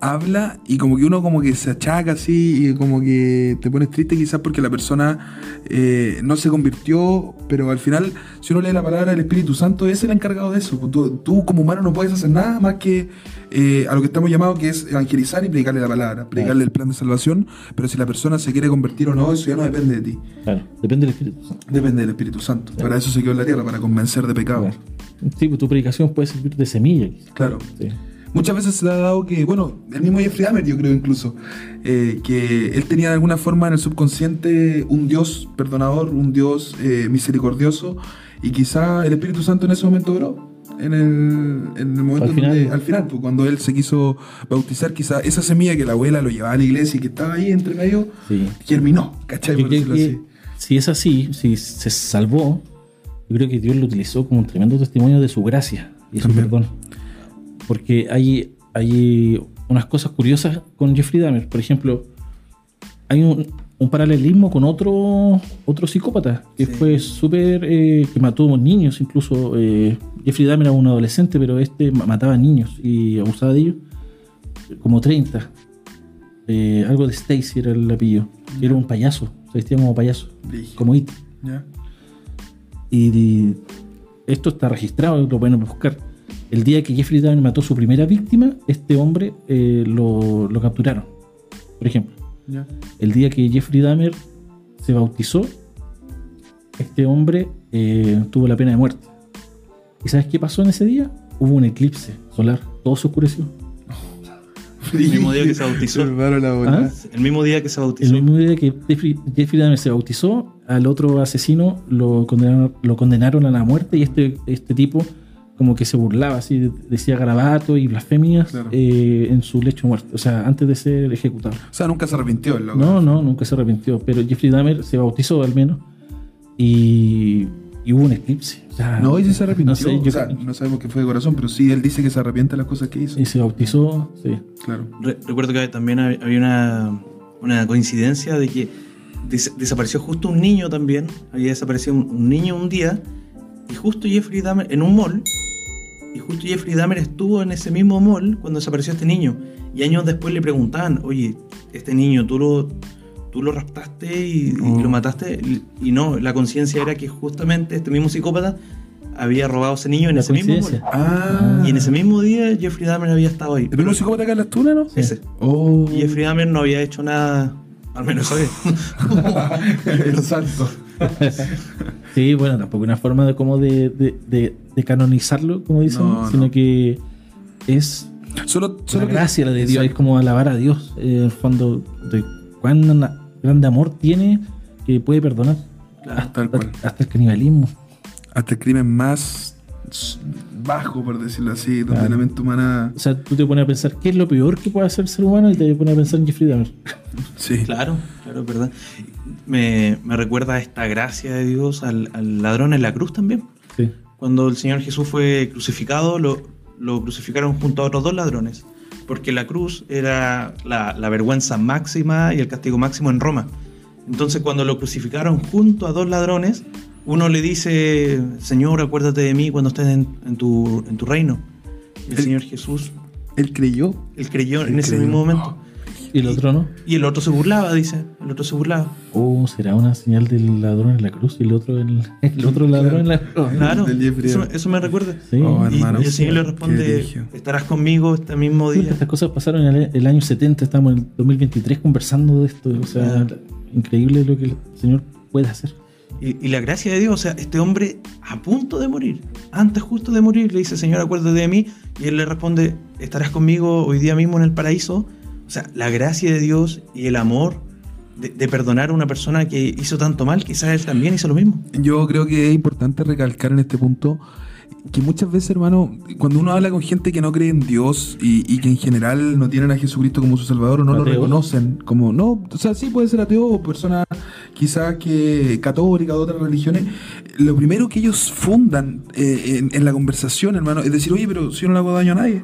habla y como que uno como que se achaca así y como que te pones triste quizás porque la persona eh, no se convirtió, pero al final si uno lee la palabra del Espíritu Santo es el encargado de eso. Tú, tú como humano no puedes hacer nada más que eh, a lo que estamos llamados que es evangelizar y predicarle la palabra, predicarle el plan de salvación, pero si la persona se quiere convertir o no, eso ya no depende de ti, Claro, depende del Espíritu Santo. depende del Espíritu Santo. Para eso se quedó en la tierra, para convencer de pecado. Claro. Sí, pues tu predicación puede servir de semilla. Claro. Sí. Muchas veces se ha dado que, bueno, el mismo Jeffrey Dahmer, yo creo incluso, eh, que él tenía de alguna forma en el subconsciente un Dios perdonador, un Dios eh, misericordioso, y quizá el Espíritu Santo en ese momento obró. En el, en el momento Al final. donde- al final, pues, cuando él se quiso bautizar, quizá esa semilla que la abuela lo llevaba a la iglesia y que estaba ahí entre medio, Sí. germinó, ¿cachai? Yo Por creo decirlo que así. si es así, si se salvó, yo creo que Dios lo utilizó como un tremendo testimonio de su gracia y su perdón. Porque hay, hay unas cosas curiosas con Jeffrey Dahmer. Por ejemplo, hay un, un paralelismo con otro, otro psicópata que Sí. fue súper. eh, que mató niños, incluso. eh, Jeffrey Dahmer era un adolescente, pero este ma- mataba niños y abusaba de ellos. Como 30. Eh, algo de Stacy era el apellido. Era un payaso, se vestía como payaso, como It. Y, y esto está registrado, lo pueden buscar. El día que Jeffrey Dahmer mató a su primera víctima, este hombre eh, lo, lo capturaron. Por ejemplo, el día que Jeffrey Dahmer se bautizó, este hombre eh, tuvo la pena de muerte. ¿Y sabes qué pasó en ese día? Hubo un eclipse solar, todo se oscureció. El mismo día que se bautizó. ¿Ah? El mismo día que se El bautizó. mismo día que Jeffrey, Jeffrey Dahmer se bautizó, al otro asesino lo condenaron, lo condenaron a la muerte y este, este tipo como que se burlaba, así decía garabato y blasfemias Claro. eh, en su lecho de muerte, o sea, antes de ser ejecutado. O sea, nunca se arrepintió el loco. No, no, nunca se arrepintió, pero Jeffrey Dahmer se bautizó al menos y, y hubo un eclipse. o sea, No, y sí se arrepintió. No sé, yo- o sea, no sabemos qué fue de corazón, pero sí, él dice que se arrepiente de las cosas que hizo. y se bautizó, sí. Claro. Re- recuerdo que también hab- había una, una coincidencia de que des- desapareció justo un niño también. Había desaparecido un, un niño un día. Y justo Jeffrey Dahmer en un mall. Y justo Jeffrey Dahmer estuvo en ese mismo mall cuando desapareció este niño. Y años después le preguntaban, oye, este niño, tú lo, tú lo raptaste y, y Oh. lo mataste. Y, no, la conciencia era que justamente este mismo psicópata había robado a ese niño en La ese mismo mall. Ah. Y en ese mismo día Jeffrey Dahmer había estado ahí. ¿El mismo psicópata acá en las tunas, no? Ese. Oh. Y Jeffrey Dahmer no había hecho nada, al menos hoy. el santo. Sí, bueno, tampoco una forma de como de, de, de- de canonizarlo, como dicen, No, sino no. que es Solo, la solo que- gracia la de Dios, es como alabar a Dios, eh, en el fondo, de cuán grande amor tiene que puede perdonar hasta, hasta el canibalismo. Hasta el crimen más bajo, por decirlo así, donde Claro. la mente humana. O sea, tú te pones a pensar qué es lo peor que puede hacer el ser humano y te pones a pensar en Jeffrey Dahmer. Sí. Claro, claro, es verdad. Me, me recuerda a esta gracia de Dios al, al ladrón en la cruz también. Sí. Cuando el Señor Jesús fue crucificado, lo, lo crucificaron junto a otros dos ladrones. Porque la cruz era la, la vergüenza máxima y el castigo máximo en Roma. Entonces, cuando lo crucificaron junto a dos ladrones, uno le dice: Señor, acuérdate de mí cuando estés en, en tu, en tu reino. Y el El- Señor Jesús, Él creyó. él creyó en ese mismo momento. Y el otro no. Y el otro se burlaba, dice. El otro se burlaba. Oh, será una señal del ladrón en la cruz y el otro, el, el otro ladrón en la cruz. Claro, eso, me recuerda. Sí. Oh, Y, hermano. y el Señor le responde, estarás conmigo este mismo Sí, día. Estas cosas pasaron en el, el año 70, estamos en el 2023 conversando de esto. O sea, increíble lo que el Señor puede hacer. Y, y la gracia de Dios, o sea, este hombre a punto de morir, antes justo de morir, le dice, Señor, acuérdate de mí. Y él le responde, estarás conmigo hoy día mismo en el paraíso. O sea, la gracia de Dios y el amor de, de perdonar a una persona que hizo tanto mal, quizás él también hizo lo mismo. Yo creo que es importante recalcar en este punto que muchas veces, hermano, cuando uno habla con gente que no cree en Dios y, y que en general no tienen a Jesucristo como su Salvador o no lo reconocen como, no, o sea, sí puede ser ateo o persona quizás que católica de otras religiones, lo primero que ellos fundan eh, en, en la conversación, hermano, es decir, oye, pero si yo no le hago daño a nadie.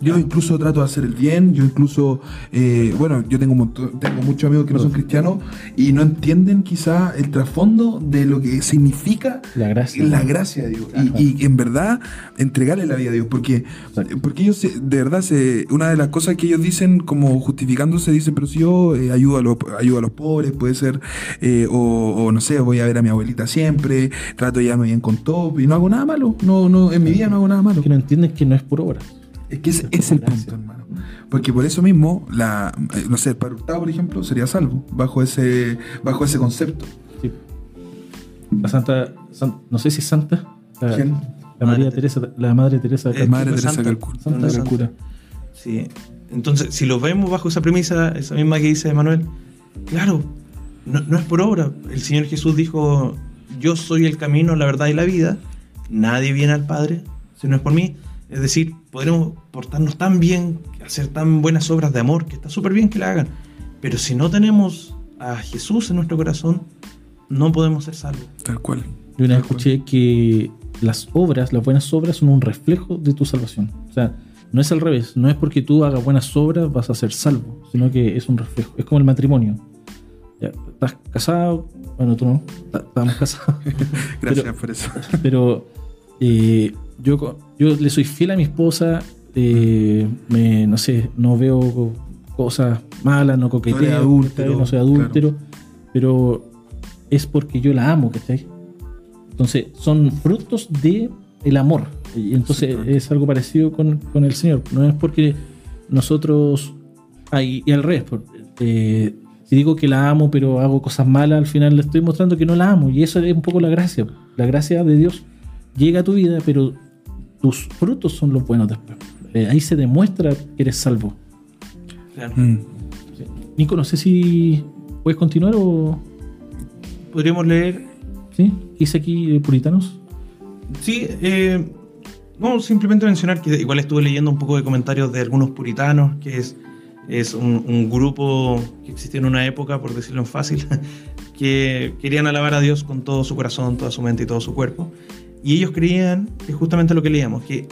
Yo incluso trato de hacer el bien, yo incluso, eh, bueno, yo tengo, montón- tengo muchos amigos que no son cristianos y no entienden quizá el trasfondo de lo que significa La gracia. la gracia de Dios. Y, y en verdad, entregarle la vida a Dios. Porque, porque ellos, de verdad, se, una de las cosas que ellos dicen, como justificándose, dicen, pero si yo eh, ayudo, a los, ayudo a los pobres, puede ser, eh, o, o no sé, voy a ver a mi abuelita siempre, trato de llevarme bien con todo, y no hago nada malo. No, no, en mi vida no hago nada malo. Que no entienden que no es por obra. Es que ese Es es el punto, hermano. Porque por eso mismo, la, eh, no sé, el padre Hurtado, por ejemplo, sería salvo, bajo ese, bajo ese concepto. Sí. La Santa, San- no sé si es Santa, la, ¿Quién? la María Madre Teresa, la Madre Teresa de Eh, Calcuta. Madre Teresa santa. Calcuta. Santa Una Calcuta. Sí. Entonces, si lo vemos bajo esa premisa, esa misma que dice Manuel, claro, no, no es por obra. El Señor Jesús dijo, yo soy el camino, la verdad y la vida. Nadie viene al Padre si no es por mí. Es decir, podremos portarnos tan bien, hacer tan buenas obras de amor, que está súper bien que la hagan. Pero si no tenemos a Jesús en nuestro corazón, no podemos ser salvos. Tal cual. Yo una vez escuché que las obras, las buenas obras, son un reflejo de tu salvación. O sea, no es al revés. No es porque tú hagas buenas obras vas a ser salvo, sino que es un reflejo. Es como el matrimonio. Ya, estás casado, bueno, tú no, ta- estamos casados. Gracias Pero- por eso. pero eh, yo, le soy fiel a mi esposa, eh, me, no sé, no veo cosas malas, no coqueteo, No adúltero, no soy adúltero, pero es porque yo la amo, ¿cachai? Entonces, son frutos de el amor. Y entonces es algo parecido con, con el Señor. No es porque nosotros. Ah, y, y al revés. por- eh, si digo que la amo, pero hago cosas malas, al final le estoy mostrando que no la amo. Y eso es un poco la gracia. La gracia de Dios llega a tu vida, pero tus frutos son los buenos después. Eh, ahí se demuestra que eres salvo. Claro. Mm. Nico, no sé si puedes continuar o. Podríamos leer ¿Sí? ¿Qué dice aquí, eh, puritanos? Sí, eh, no, simplemente mencionar que igual estuve leyendo un poco de comentarios de algunos puritanos, que es, es un, grupo que existió en una época, por decirlo fácil, que querían alabar a Dios con todo su corazón, toda su mente y todo su cuerpo. Y ellos creían que justamente lo que leíamos, que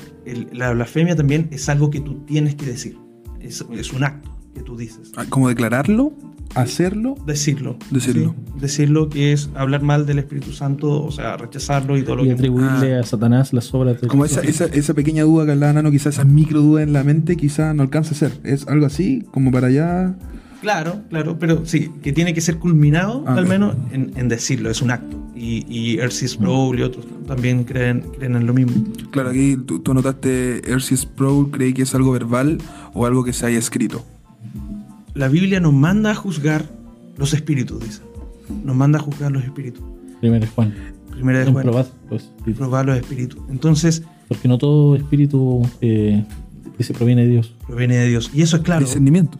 la blasfemia también es algo que tú tienes que decir, es un acto que tú dices. Ah, Como declararlo, hacerlo. Decirlo. Decirlo. ¿sí? Decirlo que es hablar mal del Espíritu Santo, o sea, rechazarlo y todo lo Y que... atribuirle Ah. a Satanás las obras de Como esa, esa, esa pequeña duda que hablaba Nano, quizás esa micro duda en la mente, quizás no alcanza a ser. Es algo así, como para allá. Claro, claro, pero sí, que tiene que ser culminado Ah, al menos en, en decirlo, es un acto. Y, y R.C. Sproul y otros también creen, creen en lo mismo. Claro, aquí tú, tú anotaste R.C. Sproul, cree que es algo verbal o algo que se haya escrito. La Biblia nos manda a juzgar los espíritus, dice. Nos manda a juzgar los espíritus. Primero es Juan. Primera de Juan, Comprobad los espíritus. probar los espíritus. Entonces, Porque no todo espíritu eh, que se proviene de Dios. proviene de Dios. Y eso es claro. Discernimiento.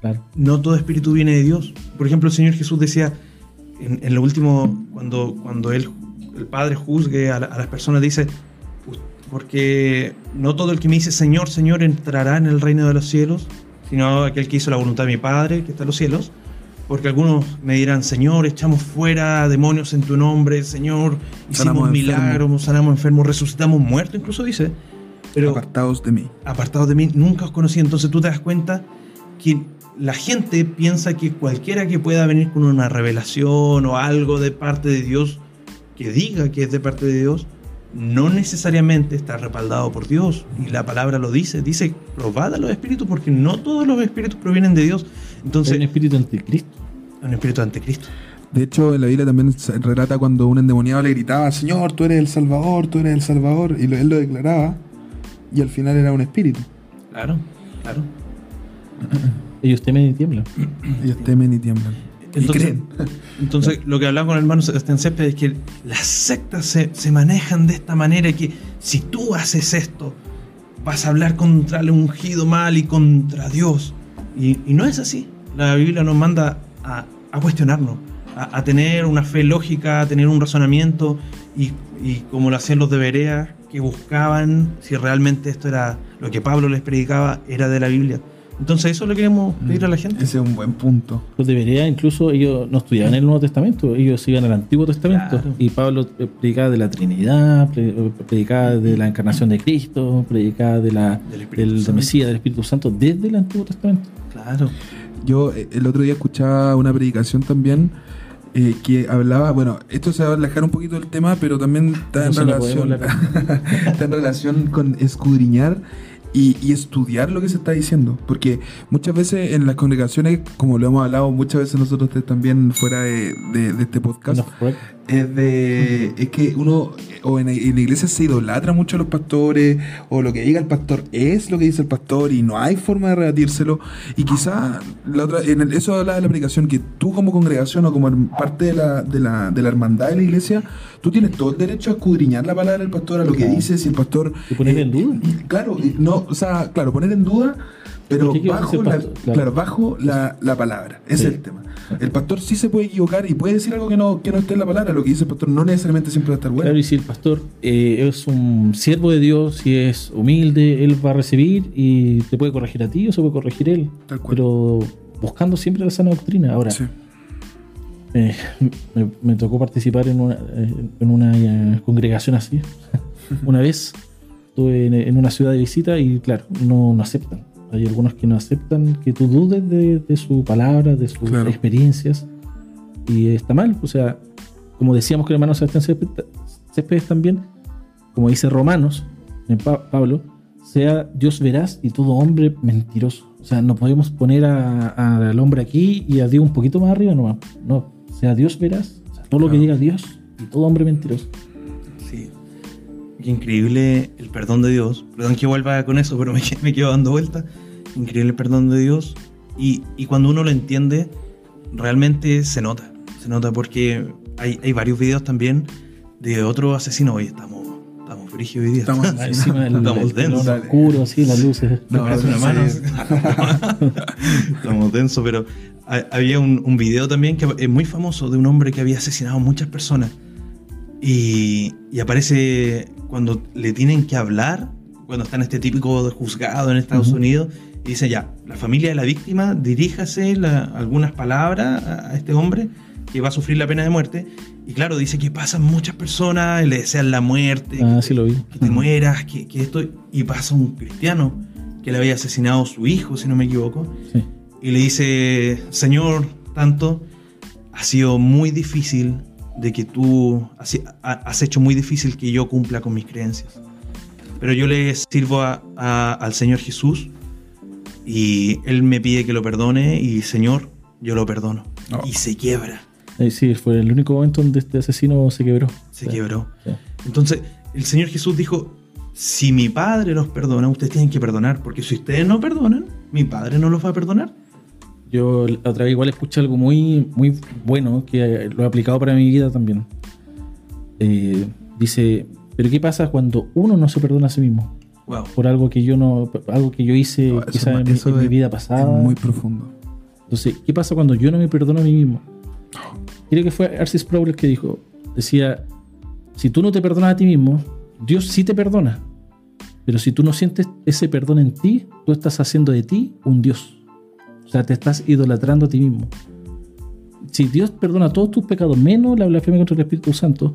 Claro. no todo espíritu viene de Dios. Por ejemplo, el Señor Jesús decía en, en lo último, cuando, cuando él, el Padre juzgue a, la- a las personas, dice, "Pues, porque no todo el que me dice Señor, Señor entrará en el reino de los cielos, sino aquel que hizo la voluntad de mi Padre, que está en los cielos. Porque algunos me dirán, Señor, echamos fuera demonios en tu nombre, Señor, hicimos Sanamos milagros, sanamos enfermos, resucitamos muertos, incluso dice. Pero Apartados de mí. apartados de mí, nunca os conocí. Entonces tú te das cuenta que la gente piensa que cualquiera que pueda venir con una revelación o algo de parte de Dios, que diga que es de parte de Dios, no necesariamente está respaldado por Dios. Y la palabra lo dice, dice, probad a los espíritus, porque no todos los espíritus provienen de Dios. Entonces, un espíritu anticristo. un espíritu anticristo. De hecho, en la Biblia también se relata cuando un endemoniado le gritaba, Señor, tú eres el Salvador, tú eres el Salvador, y lo- él lo declaraba, y al final era un espíritu. Claro, claro. Ellos temen y tiemblan. Ellos temen y tiemblan. Entonces, lo que hablaba con el hermano Sebastián Cepeda es que las sectas se, se manejan de esta manera que si tú haces esto, vas a hablar contra el ungido mal y contra Dios. Y, y no es así. La Biblia nos manda a, a cuestionarnos, a, a tener una fe lógica, a tener un razonamiento y, y como lo hacían los de Berea, que buscaban si realmente esto era lo que Pablo les predicaba, era de la Biblia. Entonces eso le queremos pedir a la gente. Ese es un buen punto. Los debería, incluso ellos no estudiaban el Nuevo Testamento, ellos iban al Antiguo Testamento. Claro. Y Pablo predicaba de la Trinidad, pre- predicaba de la encarnación de Cristo, predicaba de la, Del. Mesías, del Espíritu Santo, desde el Antiguo Testamento. Claro. Yo eh, el otro día escuchaba una predicación también eh, que hablaba, bueno, esto se va a alejar un poquito del tema, pero también está en no relación, está en relación con escudriñar y, y estudiar lo que se está diciendo. Porque muchas veces en las congregaciones, como lo hemos hablado muchas veces nosotros también fuera de, de- este podcast. Es de. Es que uno. O en, en la iglesia se idolatra mucho a los pastores, o lo que diga el pastor es lo que dice el pastor, y no hay forma de rebatírselo. Y quizá la otra, en el- eso habla de la aplicación, que tú como congregación o como parte de la, de, la, de la hermandad de la iglesia, tú tienes todo el derecho a escudriñar la palabra del pastor, a lo que dice, si el pastor. Y poner en duda. Claro, y no, o sea, claro, poner en duda, pero Porque ¿qué va a bajo, la? Claro. claro, bajo la, la palabra. Ese Sí. es el tema. El pastor sí se puede equivocar y puede decir algo que no, que no esté en la palabra. Lo que dice el pastor no necesariamente siempre va a estar bueno. Claro, y si el pastor eh, es un siervo de Dios, si es humilde, él va a recibir y te puede corregir a ti o se puede corregir él. Tal cual. Pero buscando siempre la sana doctrina. Ahora, Sí. eh, me, me tocó participar en una, eh, en una eh, congregación así. una vez estuve en, en una ciudad de visita y claro, no, no aceptan. Hay algunos que no aceptan que tú dudes de, de su palabra, de sus Claro. experiencias. Y está mal. O sea, como decíamos que el hermano Sebastián Céspedes- también, como dice Romanos, en Pa- Pablo, sea Dios veraz y todo hombre mentiroso. O sea, no podemos poner al hombre aquí y a Dios un poquito más arriba, no. No, sea Dios veraz, o sea, todo lo que Claro. diga Dios y todo hombre mentiroso. Sí. Qué increíble el perdón de Dios. Perdón que vuelva con eso, pero me, me quedo dando vuelta. Increíble perdón de Dios. Y, y cuando uno lo entiende, realmente se nota. Se nota porque hay, hay varios videos también de otro asesino. Hoy estamos, estamos brígidos hoy día. Estamos Encima del, Estamos densos. oscuro, así, las luces. No, parece una mano. Estamos densos, pero ha- había un, un video también que es muy famoso de un hombre que había asesinado a muchas personas. Y, y aparece cuando le tienen que hablar, cuando está en este típico juzgado en Estados Ujú. Unidos, y dice ya, la familia de la víctima, diríjase la- algunas palabras a, a este hombre que va a sufrir la pena de muerte. Y claro, dice que pasan muchas personas, le desean la muerte, Ah, que sí lo vi. que te mueras, que, que esto. Y pasa un cristiano que le había asesinado a su hijo, si no me equivoco, Sí. y le dice: Señor, tanto, ha sido muy difícil de que tú. Has, ha- has hecho muy difícil que yo cumpla con mis creencias. Pero yo le sirvo a- a- al Señor Jesús y Él me pide que lo perdone, y Señor, yo lo perdono. No. Y se quiebra, Eh, sí, fue el único momento donde este asesino se quebró. se Sí, quebró. sí. Entonces, el Señor Jesús dijo, si mi Padre los perdona, ustedes tienen que perdonar, porque si ustedes no perdonan, mi Padre no los va a perdonar. Yo otra vez igual escuché algo muy, muy bueno que eh, lo he aplicado para mi vida también. Eh, dice, pero ¿qué pasa cuando uno no se perdona a sí mismo? Wow. Por algo que yo no, algo que yo hice No, en, mi- eso en mi es- vida Es pasada. muy profundo. Entonces, ¿qué pasa cuando yo no me perdono a mí mismo? Creo que fue Arcis Sproul que dijo, decía, si tú no te perdonas a ti mismo, Dios sí te perdona. Pero si tú no sientes ese perdón en ti, tú estás haciendo de ti un Dios. O sea, te estás idolatrando a ti mismo. Si Dios perdona todos tus pecados, menos la blasfemia contra el Espíritu Santo,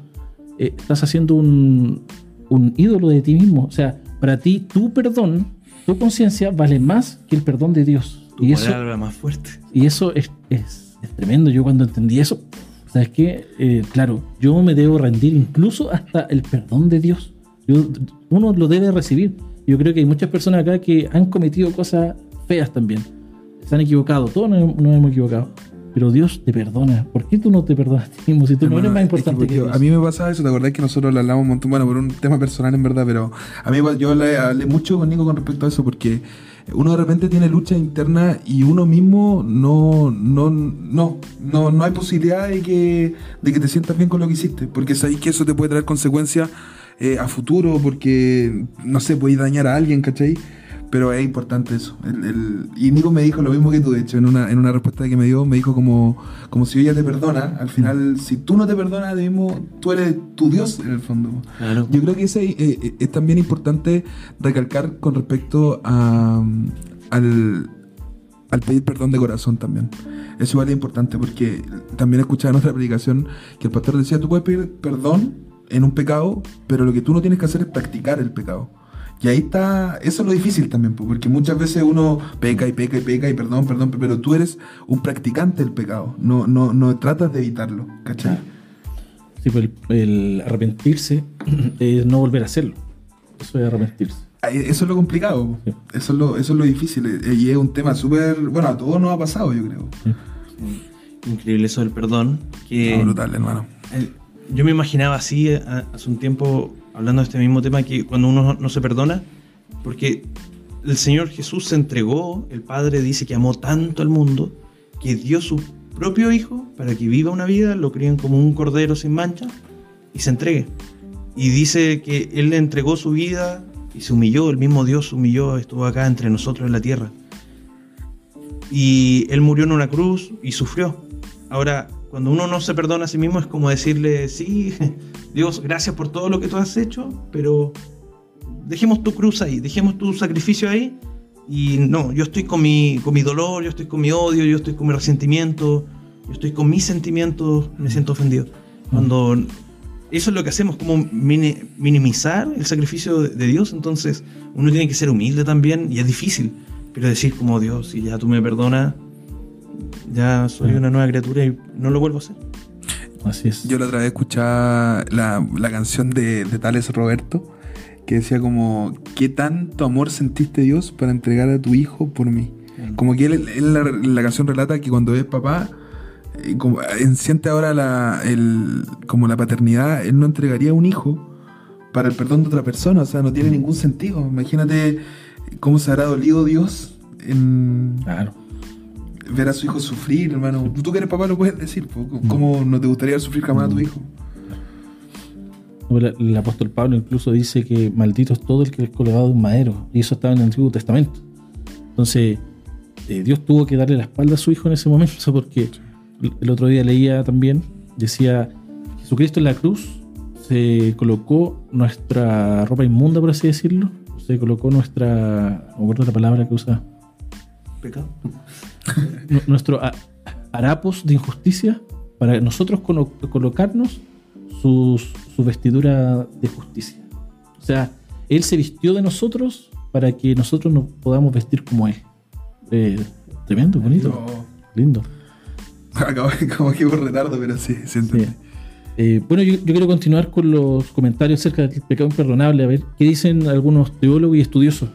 eh, estás haciendo un, un ídolo de ti mismo. O sea, para ti, tu perdón, tu conciencia vale más que el perdón de Dios. Tu y eso, más fuerte. y eso es, es- es tremendo. Yo cuando entendí eso, ¿sabes qué? Eh, claro, yo me debo rendir incluso hasta el perdón de Dios. Yo- uno lo debe recibir. Yo creo que hay muchas personas acá que han cometido cosas feas también. Se han equivocado, todos nos, nos hemos equivocado. Pero Dios te perdona. ¿Por qué tú no te perdonas a ti mismo si tú no eres más es que importante que, porque Dios? A mí me pasaba eso, ¿te acordás que nosotros lo hablamos un montón? Bueno, por un tema personal en verdad, pero a mí yo hablé, hablé mucho con Nico con respecto a eso, porque uno de repente tiene lucha interna y uno mismo no, no, no, no, no hay posibilidad de que, de que te sientas bien con lo que hiciste, porque sabéis que eso te puede traer consecuencias eh, a futuro, porque, no sé, podéis dañar a alguien, ¿cachai? Pero es importante eso. El- el- y Nico me dijo lo mismo que tú, de hecho, en una, en una respuesta que me dio, me dijo como, como si ella te perdona, al final, si tú no te perdonas mismo, tú eres tu Dios en el fondo. Claro. Yo creo que ese, eh, eh, es también importante recalcar con respecto a, al, al pedir perdón de corazón también. Eso igual es importante porque también escuchaba en otra predicación que el pastor decía, tú puedes pedir perdón en un pecado, pero lo que tú no tienes que hacer es practicar el pecado. Y ahí está, eso es lo difícil también, po, porque muchas veces uno peca y peca y peca y perdón, perdón, pero tú eres un practicante del pecado, no, no, no tratas de evitarlo, ¿cachai? Sí, pues el, el arrepentirse es no volver a hacerlo. Eso es arrepentirse. Eso es lo complicado. Sí. eso es lo, eso es lo difícil, eh, y es un tema súper, bueno, a todos nos ha pasado, yo creo. Increíble eso del perdón. Que Ah, brutal, hermano. el- yo me imaginaba así eh, hace un tiempo, hablando de este mismo tema, que cuando uno no se perdona, porque el Señor Jesús se entregó, el Padre dice que amó tanto al mundo, que dio su propio Hijo para que viva una vida, lo crían como un cordero sin mancha y se entregue. Y dice que Él le entregó su vida y se humilló, el mismo Dios se humilló, estuvo acá entre nosotros en la tierra. Y Él murió en una cruz y sufrió. Ahora, cuando uno no se perdona a sí mismo es como decirle, sí, Dios, gracias por todo lo que tú has hecho, pero dejemos tu cruz ahí, dejemos tu sacrificio ahí. Y no, yo estoy con mi, con mi dolor, yo estoy con mi odio, yo estoy con mi resentimiento, yo estoy con mis sentimientos, me siento ofendido. Cuando eso es lo que hacemos, como minimizar el sacrificio de Dios, entonces uno tiene que ser humilde también y es difícil, pero decir como Dios, si ya tú me perdonas, ya soy una nueva criatura y no lo vuelvo a hacer. Así es. Yo la otra vez escuchaba la, la canción de, de Tales Roberto que decía como, ¿qué tanto amor sentiste Dios para entregar a tu hijo por mí? Como que él, la, la, canción relata que cuando es papá, eh, como, siente ahora la, el, como la paternidad, él no entregaría un hijo para el perdón de otra persona, o sea, no tiene ningún sentido. Imagínate cómo se habrá dolido Dios en ver a su hijo sufrir, hermano. Tú que eres papá lo puedes decir, ¿cómo no te gustaría sufrir jamás a tu hijo? El, apóstol Pablo incluso dice que maldito es todo el que es colgado de un madero, y eso estaba en el Antiguo Testamento. Entonces, eh, Dios tuvo que darle la espalda a su hijo en ese momento, porque el otro día leía también, decía, Jesucristo en la cruz se colocó nuestra ropa inmunda, por así decirlo, se colocó nuestra, no acuerdo la palabra que usa. Pecado. Nuestro harapos de injusticia para nosotros colocarnos su, vestidura de justicia. O sea, Él se vistió de nosotros para que nosotros nos podamos vestir como Él. Eh, tremendo, bonito. Lindo. como que por retardo, pero sí, sí, eh, bueno, yo, quiero continuar con los comentarios acerca del pecado imperdonable, a ver qué dicen algunos teólogos y estudiosos.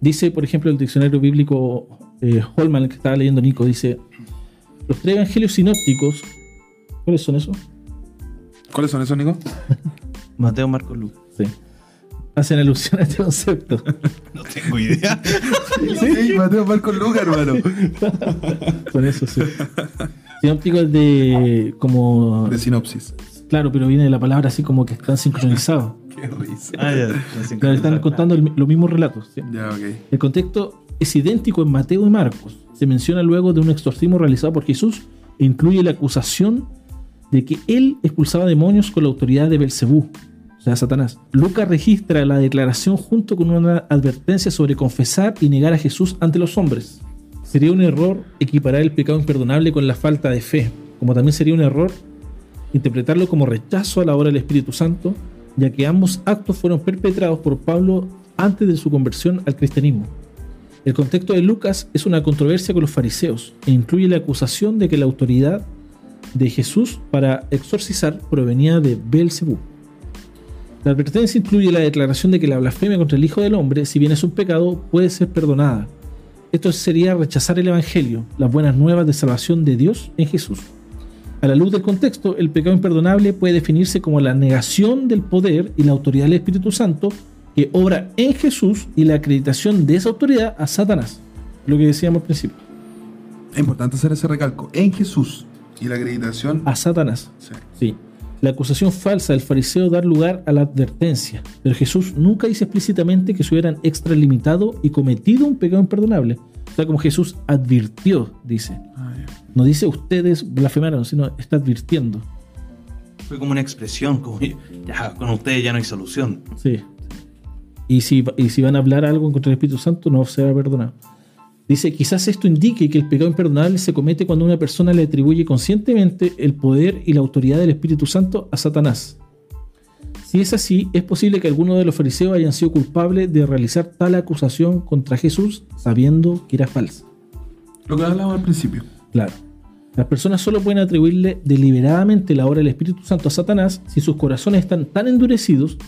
Dice, por ejemplo, el diccionario bíblico eh, Holman, el que estaba leyendo Nico, dice, los tres evangelios sinópticos, ¿cuáles son esos? ¿Cuáles son esos, Nico? Mateo, Marcos, Lucas. Sí. Hacen alusión a este concepto. no tengo idea. sí, Mateo, Marcos, Lucas, hermano. Con eso sí. Sinóptico es de como. De sinopsis. Claro, pero viene de la palabra así como que están sincronizados. Qué risa. Ah, ya. Están contando los mismos relatos. ¿sí? Ya, ok. El contexto es idéntico en Mateo y Marcos. Se menciona luego de un exorcismo realizado por Jesús e incluye la acusación de que él expulsaba demonios con la autoridad de Belcebú, o sea, Satanás. Lucas registra la declaración junto con una advertencia sobre confesar y negar a Jesús ante los hombres. Sería un error equiparar el pecado imperdonable con la falta de fe, como también sería un error interpretarlo como rechazo a la obra del Espíritu Santo, ya que ambos actos fueron perpetrados por Pablo antes de su conversión al cristianismo. El contexto de Lucas es una controversia con los fariseos e incluye la acusación de que la autoridad de Jesús para exorcizar provenía de Belcebú. La advertencia incluye la declaración de que la blasfemia contra el Hijo del Hombre, si bien es un pecado, puede ser perdonada. Esto sería rechazar el Evangelio, las buenas nuevas de salvación de Dios en Jesús. A la luz del contexto, el pecado imperdonable puede definirse como la negación del poder y la autoridad del Espíritu Santo que obra en Jesús y la acreditación de esa autoridad a Satanás. Lo que decíamos al principio. Es importante hacer ese recalco. En Jesús. ¿Y la acreditación? A Satanás. Sí. La acusación falsa del fariseo da lugar a la advertencia, pero Jesús nunca dice explícitamente que se hubieran extralimitado y cometido un pecado imperdonable. O sea, como Jesús advirtió, dice. Ah, no dice ustedes blasfemaron, sino está advirtiendo. Fue como una expresión, como ya con ustedes ya no hay solución. Sí. Y si, y si van a hablar algo en contra del Espíritu Santo, no será perdonado. Dice, quizás esto indique que el pecado imperdonable se comete cuando una persona le atribuye conscientemente el poder y la autoridad del Espíritu Santo a Satanás. Si es así, es posible que algunos de los fariseos hayan sido culpables de realizar tal acusación contra Jesús sabiendo que era falsa. Lo que hablaba al principio. Claro. Las personas solo pueden atribuirle deliberadamente la obra del Espíritu Santo a Satanás si sus corazones están tan endurecidos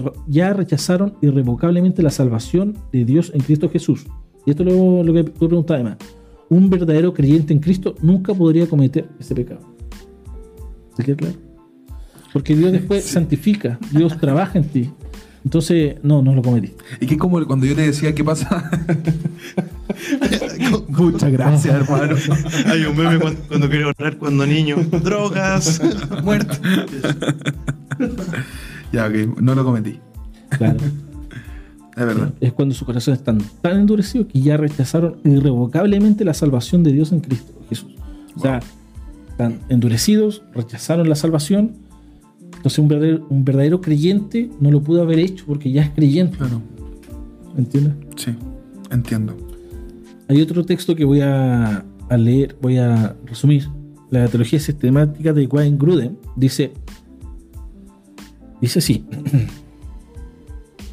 que ya rechazaron irrevocablemente la salvación de Dios en Cristo Jesús y esto es lo, que tú preguntas además, un verdadero creyente en Cristo nunca podría cometer ese pecado. ¿Se queda claro? Porque Dios después santifica, Dios trabaja en ti. Entonces, no, no lo cometí. Y que es como cuando yo te decía, ¿qué pasa? Muchas gracias, hermano. Hay un meme cuando, cuando quiero orar cuando niño. Drogas, muerte. Ya, ok, no lo cometí. Claro. Es verdad. Es cuando sus corazones están tan endurecidos que ya rechazaron irrevocablemente la salvación de Dios en Cristo Jesús. O sea, están endurecidos, rechazaron la salvación. Entonces un verdadero, un verdadero creyente no lo pudo haber hecho porque ya es creyente. Claro. ¿Entiendes? Sí, entiendo. Hay otro texto que voy a, a leer, voy a resumir. La teología sistemática de Wayne Gruden dice, dice así,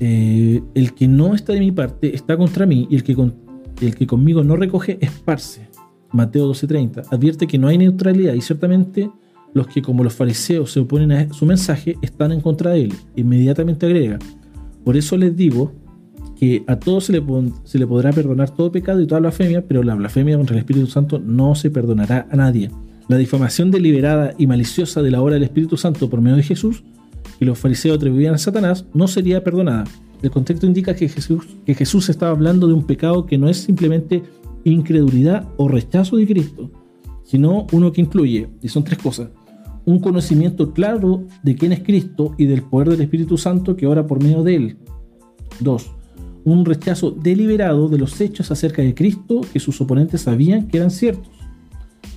Eh, el que no está de mi parte está contra mí y el que, con- el que conmigo no recoge esparce. Mateo 12:30 advierte que no hay neutralidad y ciertamente los que como los fariseos se oponen a su mensaje están en contra de él. Inmediatamente agrega, por eso les digo que a todos se le, se le podrá perdonar todo pecado y toda blasfemia, pero la blasfemia contra el Espíritu Santo no se perdonará a nadie. La difamación deliberada y maliciosa de la obra del Espíritu Santo por medio de Jesús, que los fariseos atribuían a Satanás, no sería perdonada. El contexto indica que Jesús, que Jesús estaba hablando de un pecado que no es simplemente incredulidad o rechazo de Cristo, sino uno que incluye, y son tres cosas, un conocimiento claro de quién es Cristo y del poder del Espíritu Santo que obra por medio de él. Dos, un rechazo deliberado de los hechos acerca de Cristo que sus oponentes sabían que eran ciertos.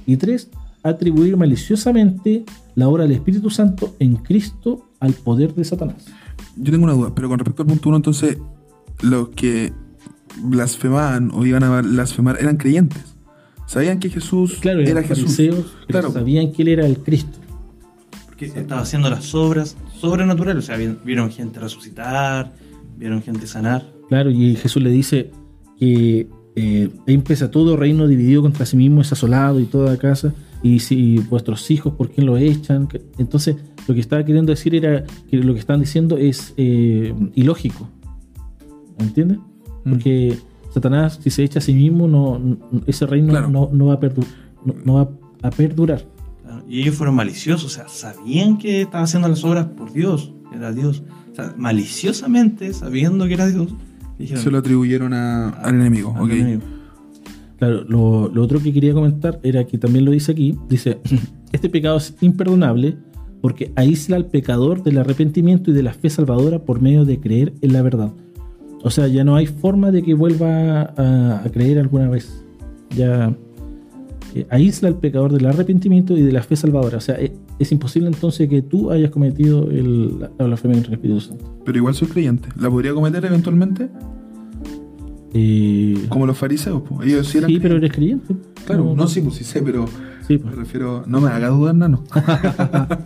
Y tres, atribuir maliciosamente la obra del Espíritu Santo en Cristo al poder de Satanás. Yo tengo una duda, pero con respecto al punto uno, entonces, los que blasfemaban o iban a blasfemar eran creyentes. Sabían que Jesús Claro, era eran Jesús. Claro. sabían que él era el Cristo. Porque estaba haciendo las obras sobrenaturales. O sea, vi- vieron gente resucitar, vieron gente sanar. Claro, y Jesús le dice que eh, ahí empieza todo reino dividido contra sí mismo, es asolado y toda casa, y si vuestros hijos, ¿por quién lo echan? Entonces, lo que estaba queriendo decir era que lo que están diciendo es eh, ilógico. ¿Entiendes? Mm. Porque Satanás, si se echa a sí mismo, no, no- ese reino Claro. no, no va a perdu- no- no va a perdurar. Y ellos fueron maliciosos, o sea, sabían que estaba haciendo las obras por Dios, que era Dios. O sea, maliciosamente, sabiendo que era Dios, dijeron, Se lo atribuyeron a- al enemigo. "Al ok. enemigo". Claro, lo, otro que quería comentar era que también lo dice aquí, dice, este pecado es imperdonable porque aísla al pecador del arrepentimiento y de la fe salvadora por medio de creer en la verdad. O sea, ya no hay forma de que vuelva a, creer alguna vez. Ya eh, aísla al pecador del arrepentimiento y de la fe salvadora. O sea, e- es, imposible entonces que tú hayas cometido el, la blasfemia contra el Espíritu Santo. Pero igual soy creyente. ¿La podría cometer eventualmente? Eh, Como los fariseos. Ellos sí eran sí, pero eres creyente. Claro, no, sí, pues sí sé, pero Sí, me pues. refiero. No me haga dudar, nano.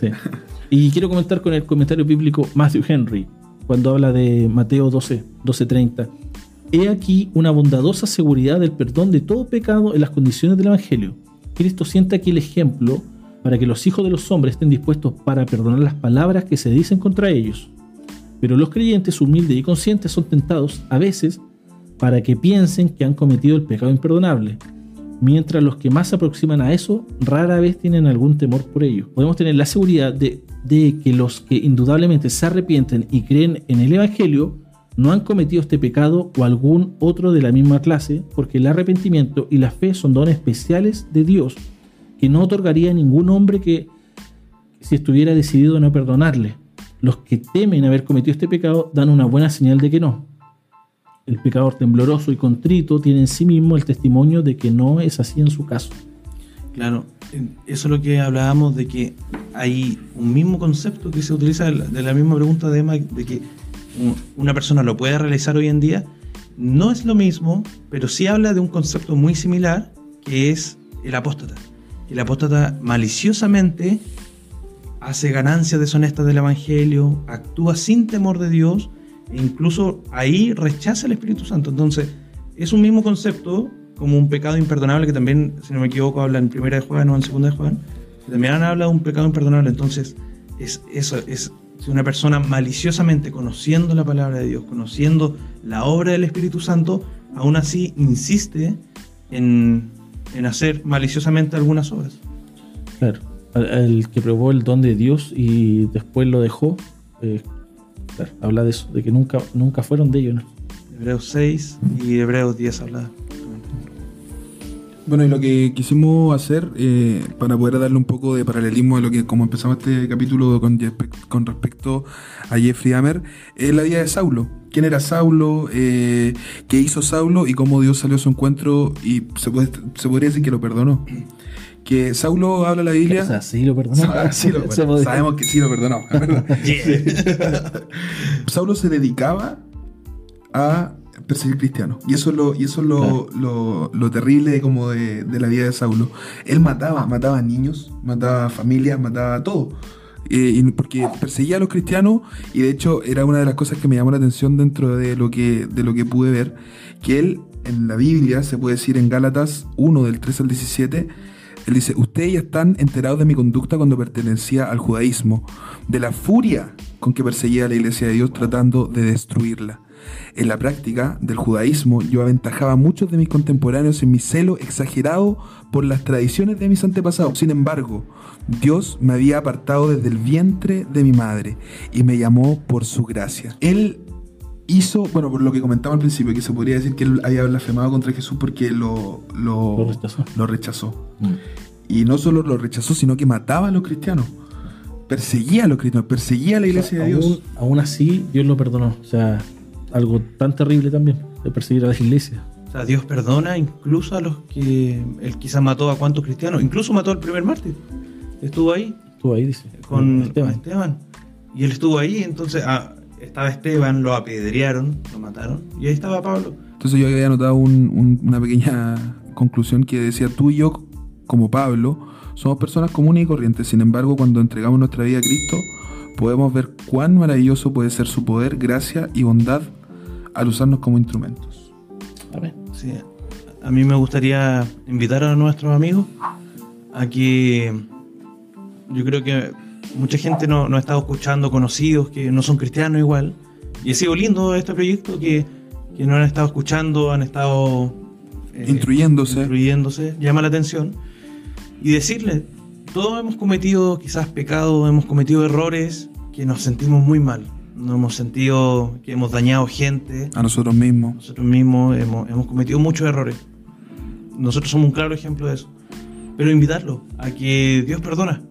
Sí. Y quiero comentar con el comentario bíblico Matthew Henry, cuando habla de Mateo 12, 12:30. He aquí una bondadosa seguridad del perdón de todo pecado en las condiciones del Evangelio. Cristo sienta aquí el ejemplo para que los hijos de los hombres estén dispuestos para perdonar las palabras que se dicen contra ellos. Pero los creyentes humildes y conscientes son tentados a veces para que piensen que han cometido el pecado imperdonable, mientras los que más se aproximan a eso rara vez tienen algún temor por ello. Podemos tener la seguridad de, de que los que indudablemente se arrepienten y creen en el Evangelio no han cometido este pecado o algún otro de la misma clase, porque el arrepentimiento y la fe son dones especiales de Dios que no otorgaría a ningún hombre que si estuviera decidido a no perdonarle. Los que temen haber cometido este pecado dan una buena señal de que no. El pecador tembloroso y contrito tiene en sí mismo el testimonio de que no es así en su caso. Claro, eso es lo que hablábamos de que hay un mismo concepto que se utiliza de la, misma pregunta de Emma, de que un- una persona lo puede realizar hoy en día. No es lo mismo, pero sí habla de un concepto muy similar, que es el apóstata. El apóstata maliciosamente hace ganancias deshonestas del Evangelio, actúa sin temor de Dios e incluso ahí rechaza el Espíritu Santo. Entonces, es un mismo concepto como un pecado imperdonable que también, si no me equivoco, habla en primera de Juan o en segunda de Juan, que también habla de un pecado imperdonable. Entonces, es eso es si una persona maliciosamente conociendo la palabra de Dios, conociendo la obra del Espíritu Santo, aún así insiste en, en hacer maliciosamente algunas obras. Claro. Al- el que probó el don de Dios y después lo dejó, eh, claro, habla de eso, de que nunca, nunca fueron de ellos. ¿no? Hebreos 6 y Hebreos 10 habla. Bueno, y lo que quisimos hacer eh, para poder darle un poco de paralelismo a lo que, como empezamos este capítulo con, con respecto a Jeffrey Dahmer, es la vida de Saulo. ¿Quién era Saulo? Eh, ¿Qué hizo Saulo? Y cómo Dios salió a su encuentro y se, puede- se podría decir que lo perdonó. Que Saulo habla la Biblia. O sea, sí lo perdonó. Ah, sí lo- podría- sabemos que sí lo perdonó. Saulo se dedicaba a perseguir cristianos. Y eso es lo, y eso es lo, lo- lo terrible como de, de la vida de Saulo. Él mataba, mataba niños, mataba familias, mataba todo. Eh, porque perseguía a los cristianos y de hecho era una de las cosas que me llamó la atención dentro de lo que, de lo que pude ver, que él en la Biblia, se puede decir en Gálatas 1 del 3 al 17, él dice, ustedes ya están enterados de mi conducta cuando pertenecía al judaísmo, de la furia con que perseguía a la iglesia de Dios tratando de destruirla. En la práctica del judaísmo yo aventajaba a muchos de mis contemporáneos en mi celo exagerado por las tradiciones de mis antepasados. Sin embargo, Dios me había apartado desde el vientre de mi madre y me llamó por su gracia. Él hizo, bueno, por lo que comentaba al principio, que se podría decir que él había blasfemado contra Jesús porque lo, lo, Lo rechazó. lo rechazó. Mm. Y no solo lo rechazó, sino que mataba a los cristianos. Perseguía a los cristianos, perseguía a la iglesia de Dios. aún así, Dios lo perdonó. O sea, algo tan terrible también, de perseguir a las iglesias. O sea, Dios perdona incluso a los que él quizás mató a cuantos cristianos, incluso mató al primer mártir. Estuvo ahí Estuvo ahí, dice. con Esteban. Esteban. Y él estuvo ahí, entonces ah, estaba Esteban, lo apedrearon, lo mataron. Y ahí estaba Pablo. Entonces yo había anotado un- un- una pequeña conclusión que decía, tú y yo, como Pablo, somos personas comunes y corrientes. Sin embargo, cuando entregamos nuestra vida a Cristo, podemos ver cuán maravilloso puede ser su poder, gracia y bondad al usarnos como instrumentos. Amén. Sí. A mí me gustaría invitar a nuestros amigos a que yo creo que mucha gente no, no ha estado escuchando, conocidos que no son cristianos igual. Y ha sido lindo este proyecto que, que no han estado escuchando, han estado eh, Instruyéndose. instruyéndose, llama la atención. Y decirle, todos hemos cometido quizás pecados, hemos cometido errores que nos sentimos muy mal. Nos hemos sentido que hemos dañado gente, A nosotros mismos. nosotros mismos hemos, hemos cometido muchos errores. Nosotros somos un claro ejemplo de eso. Pero invitarlo a que Dios perdona.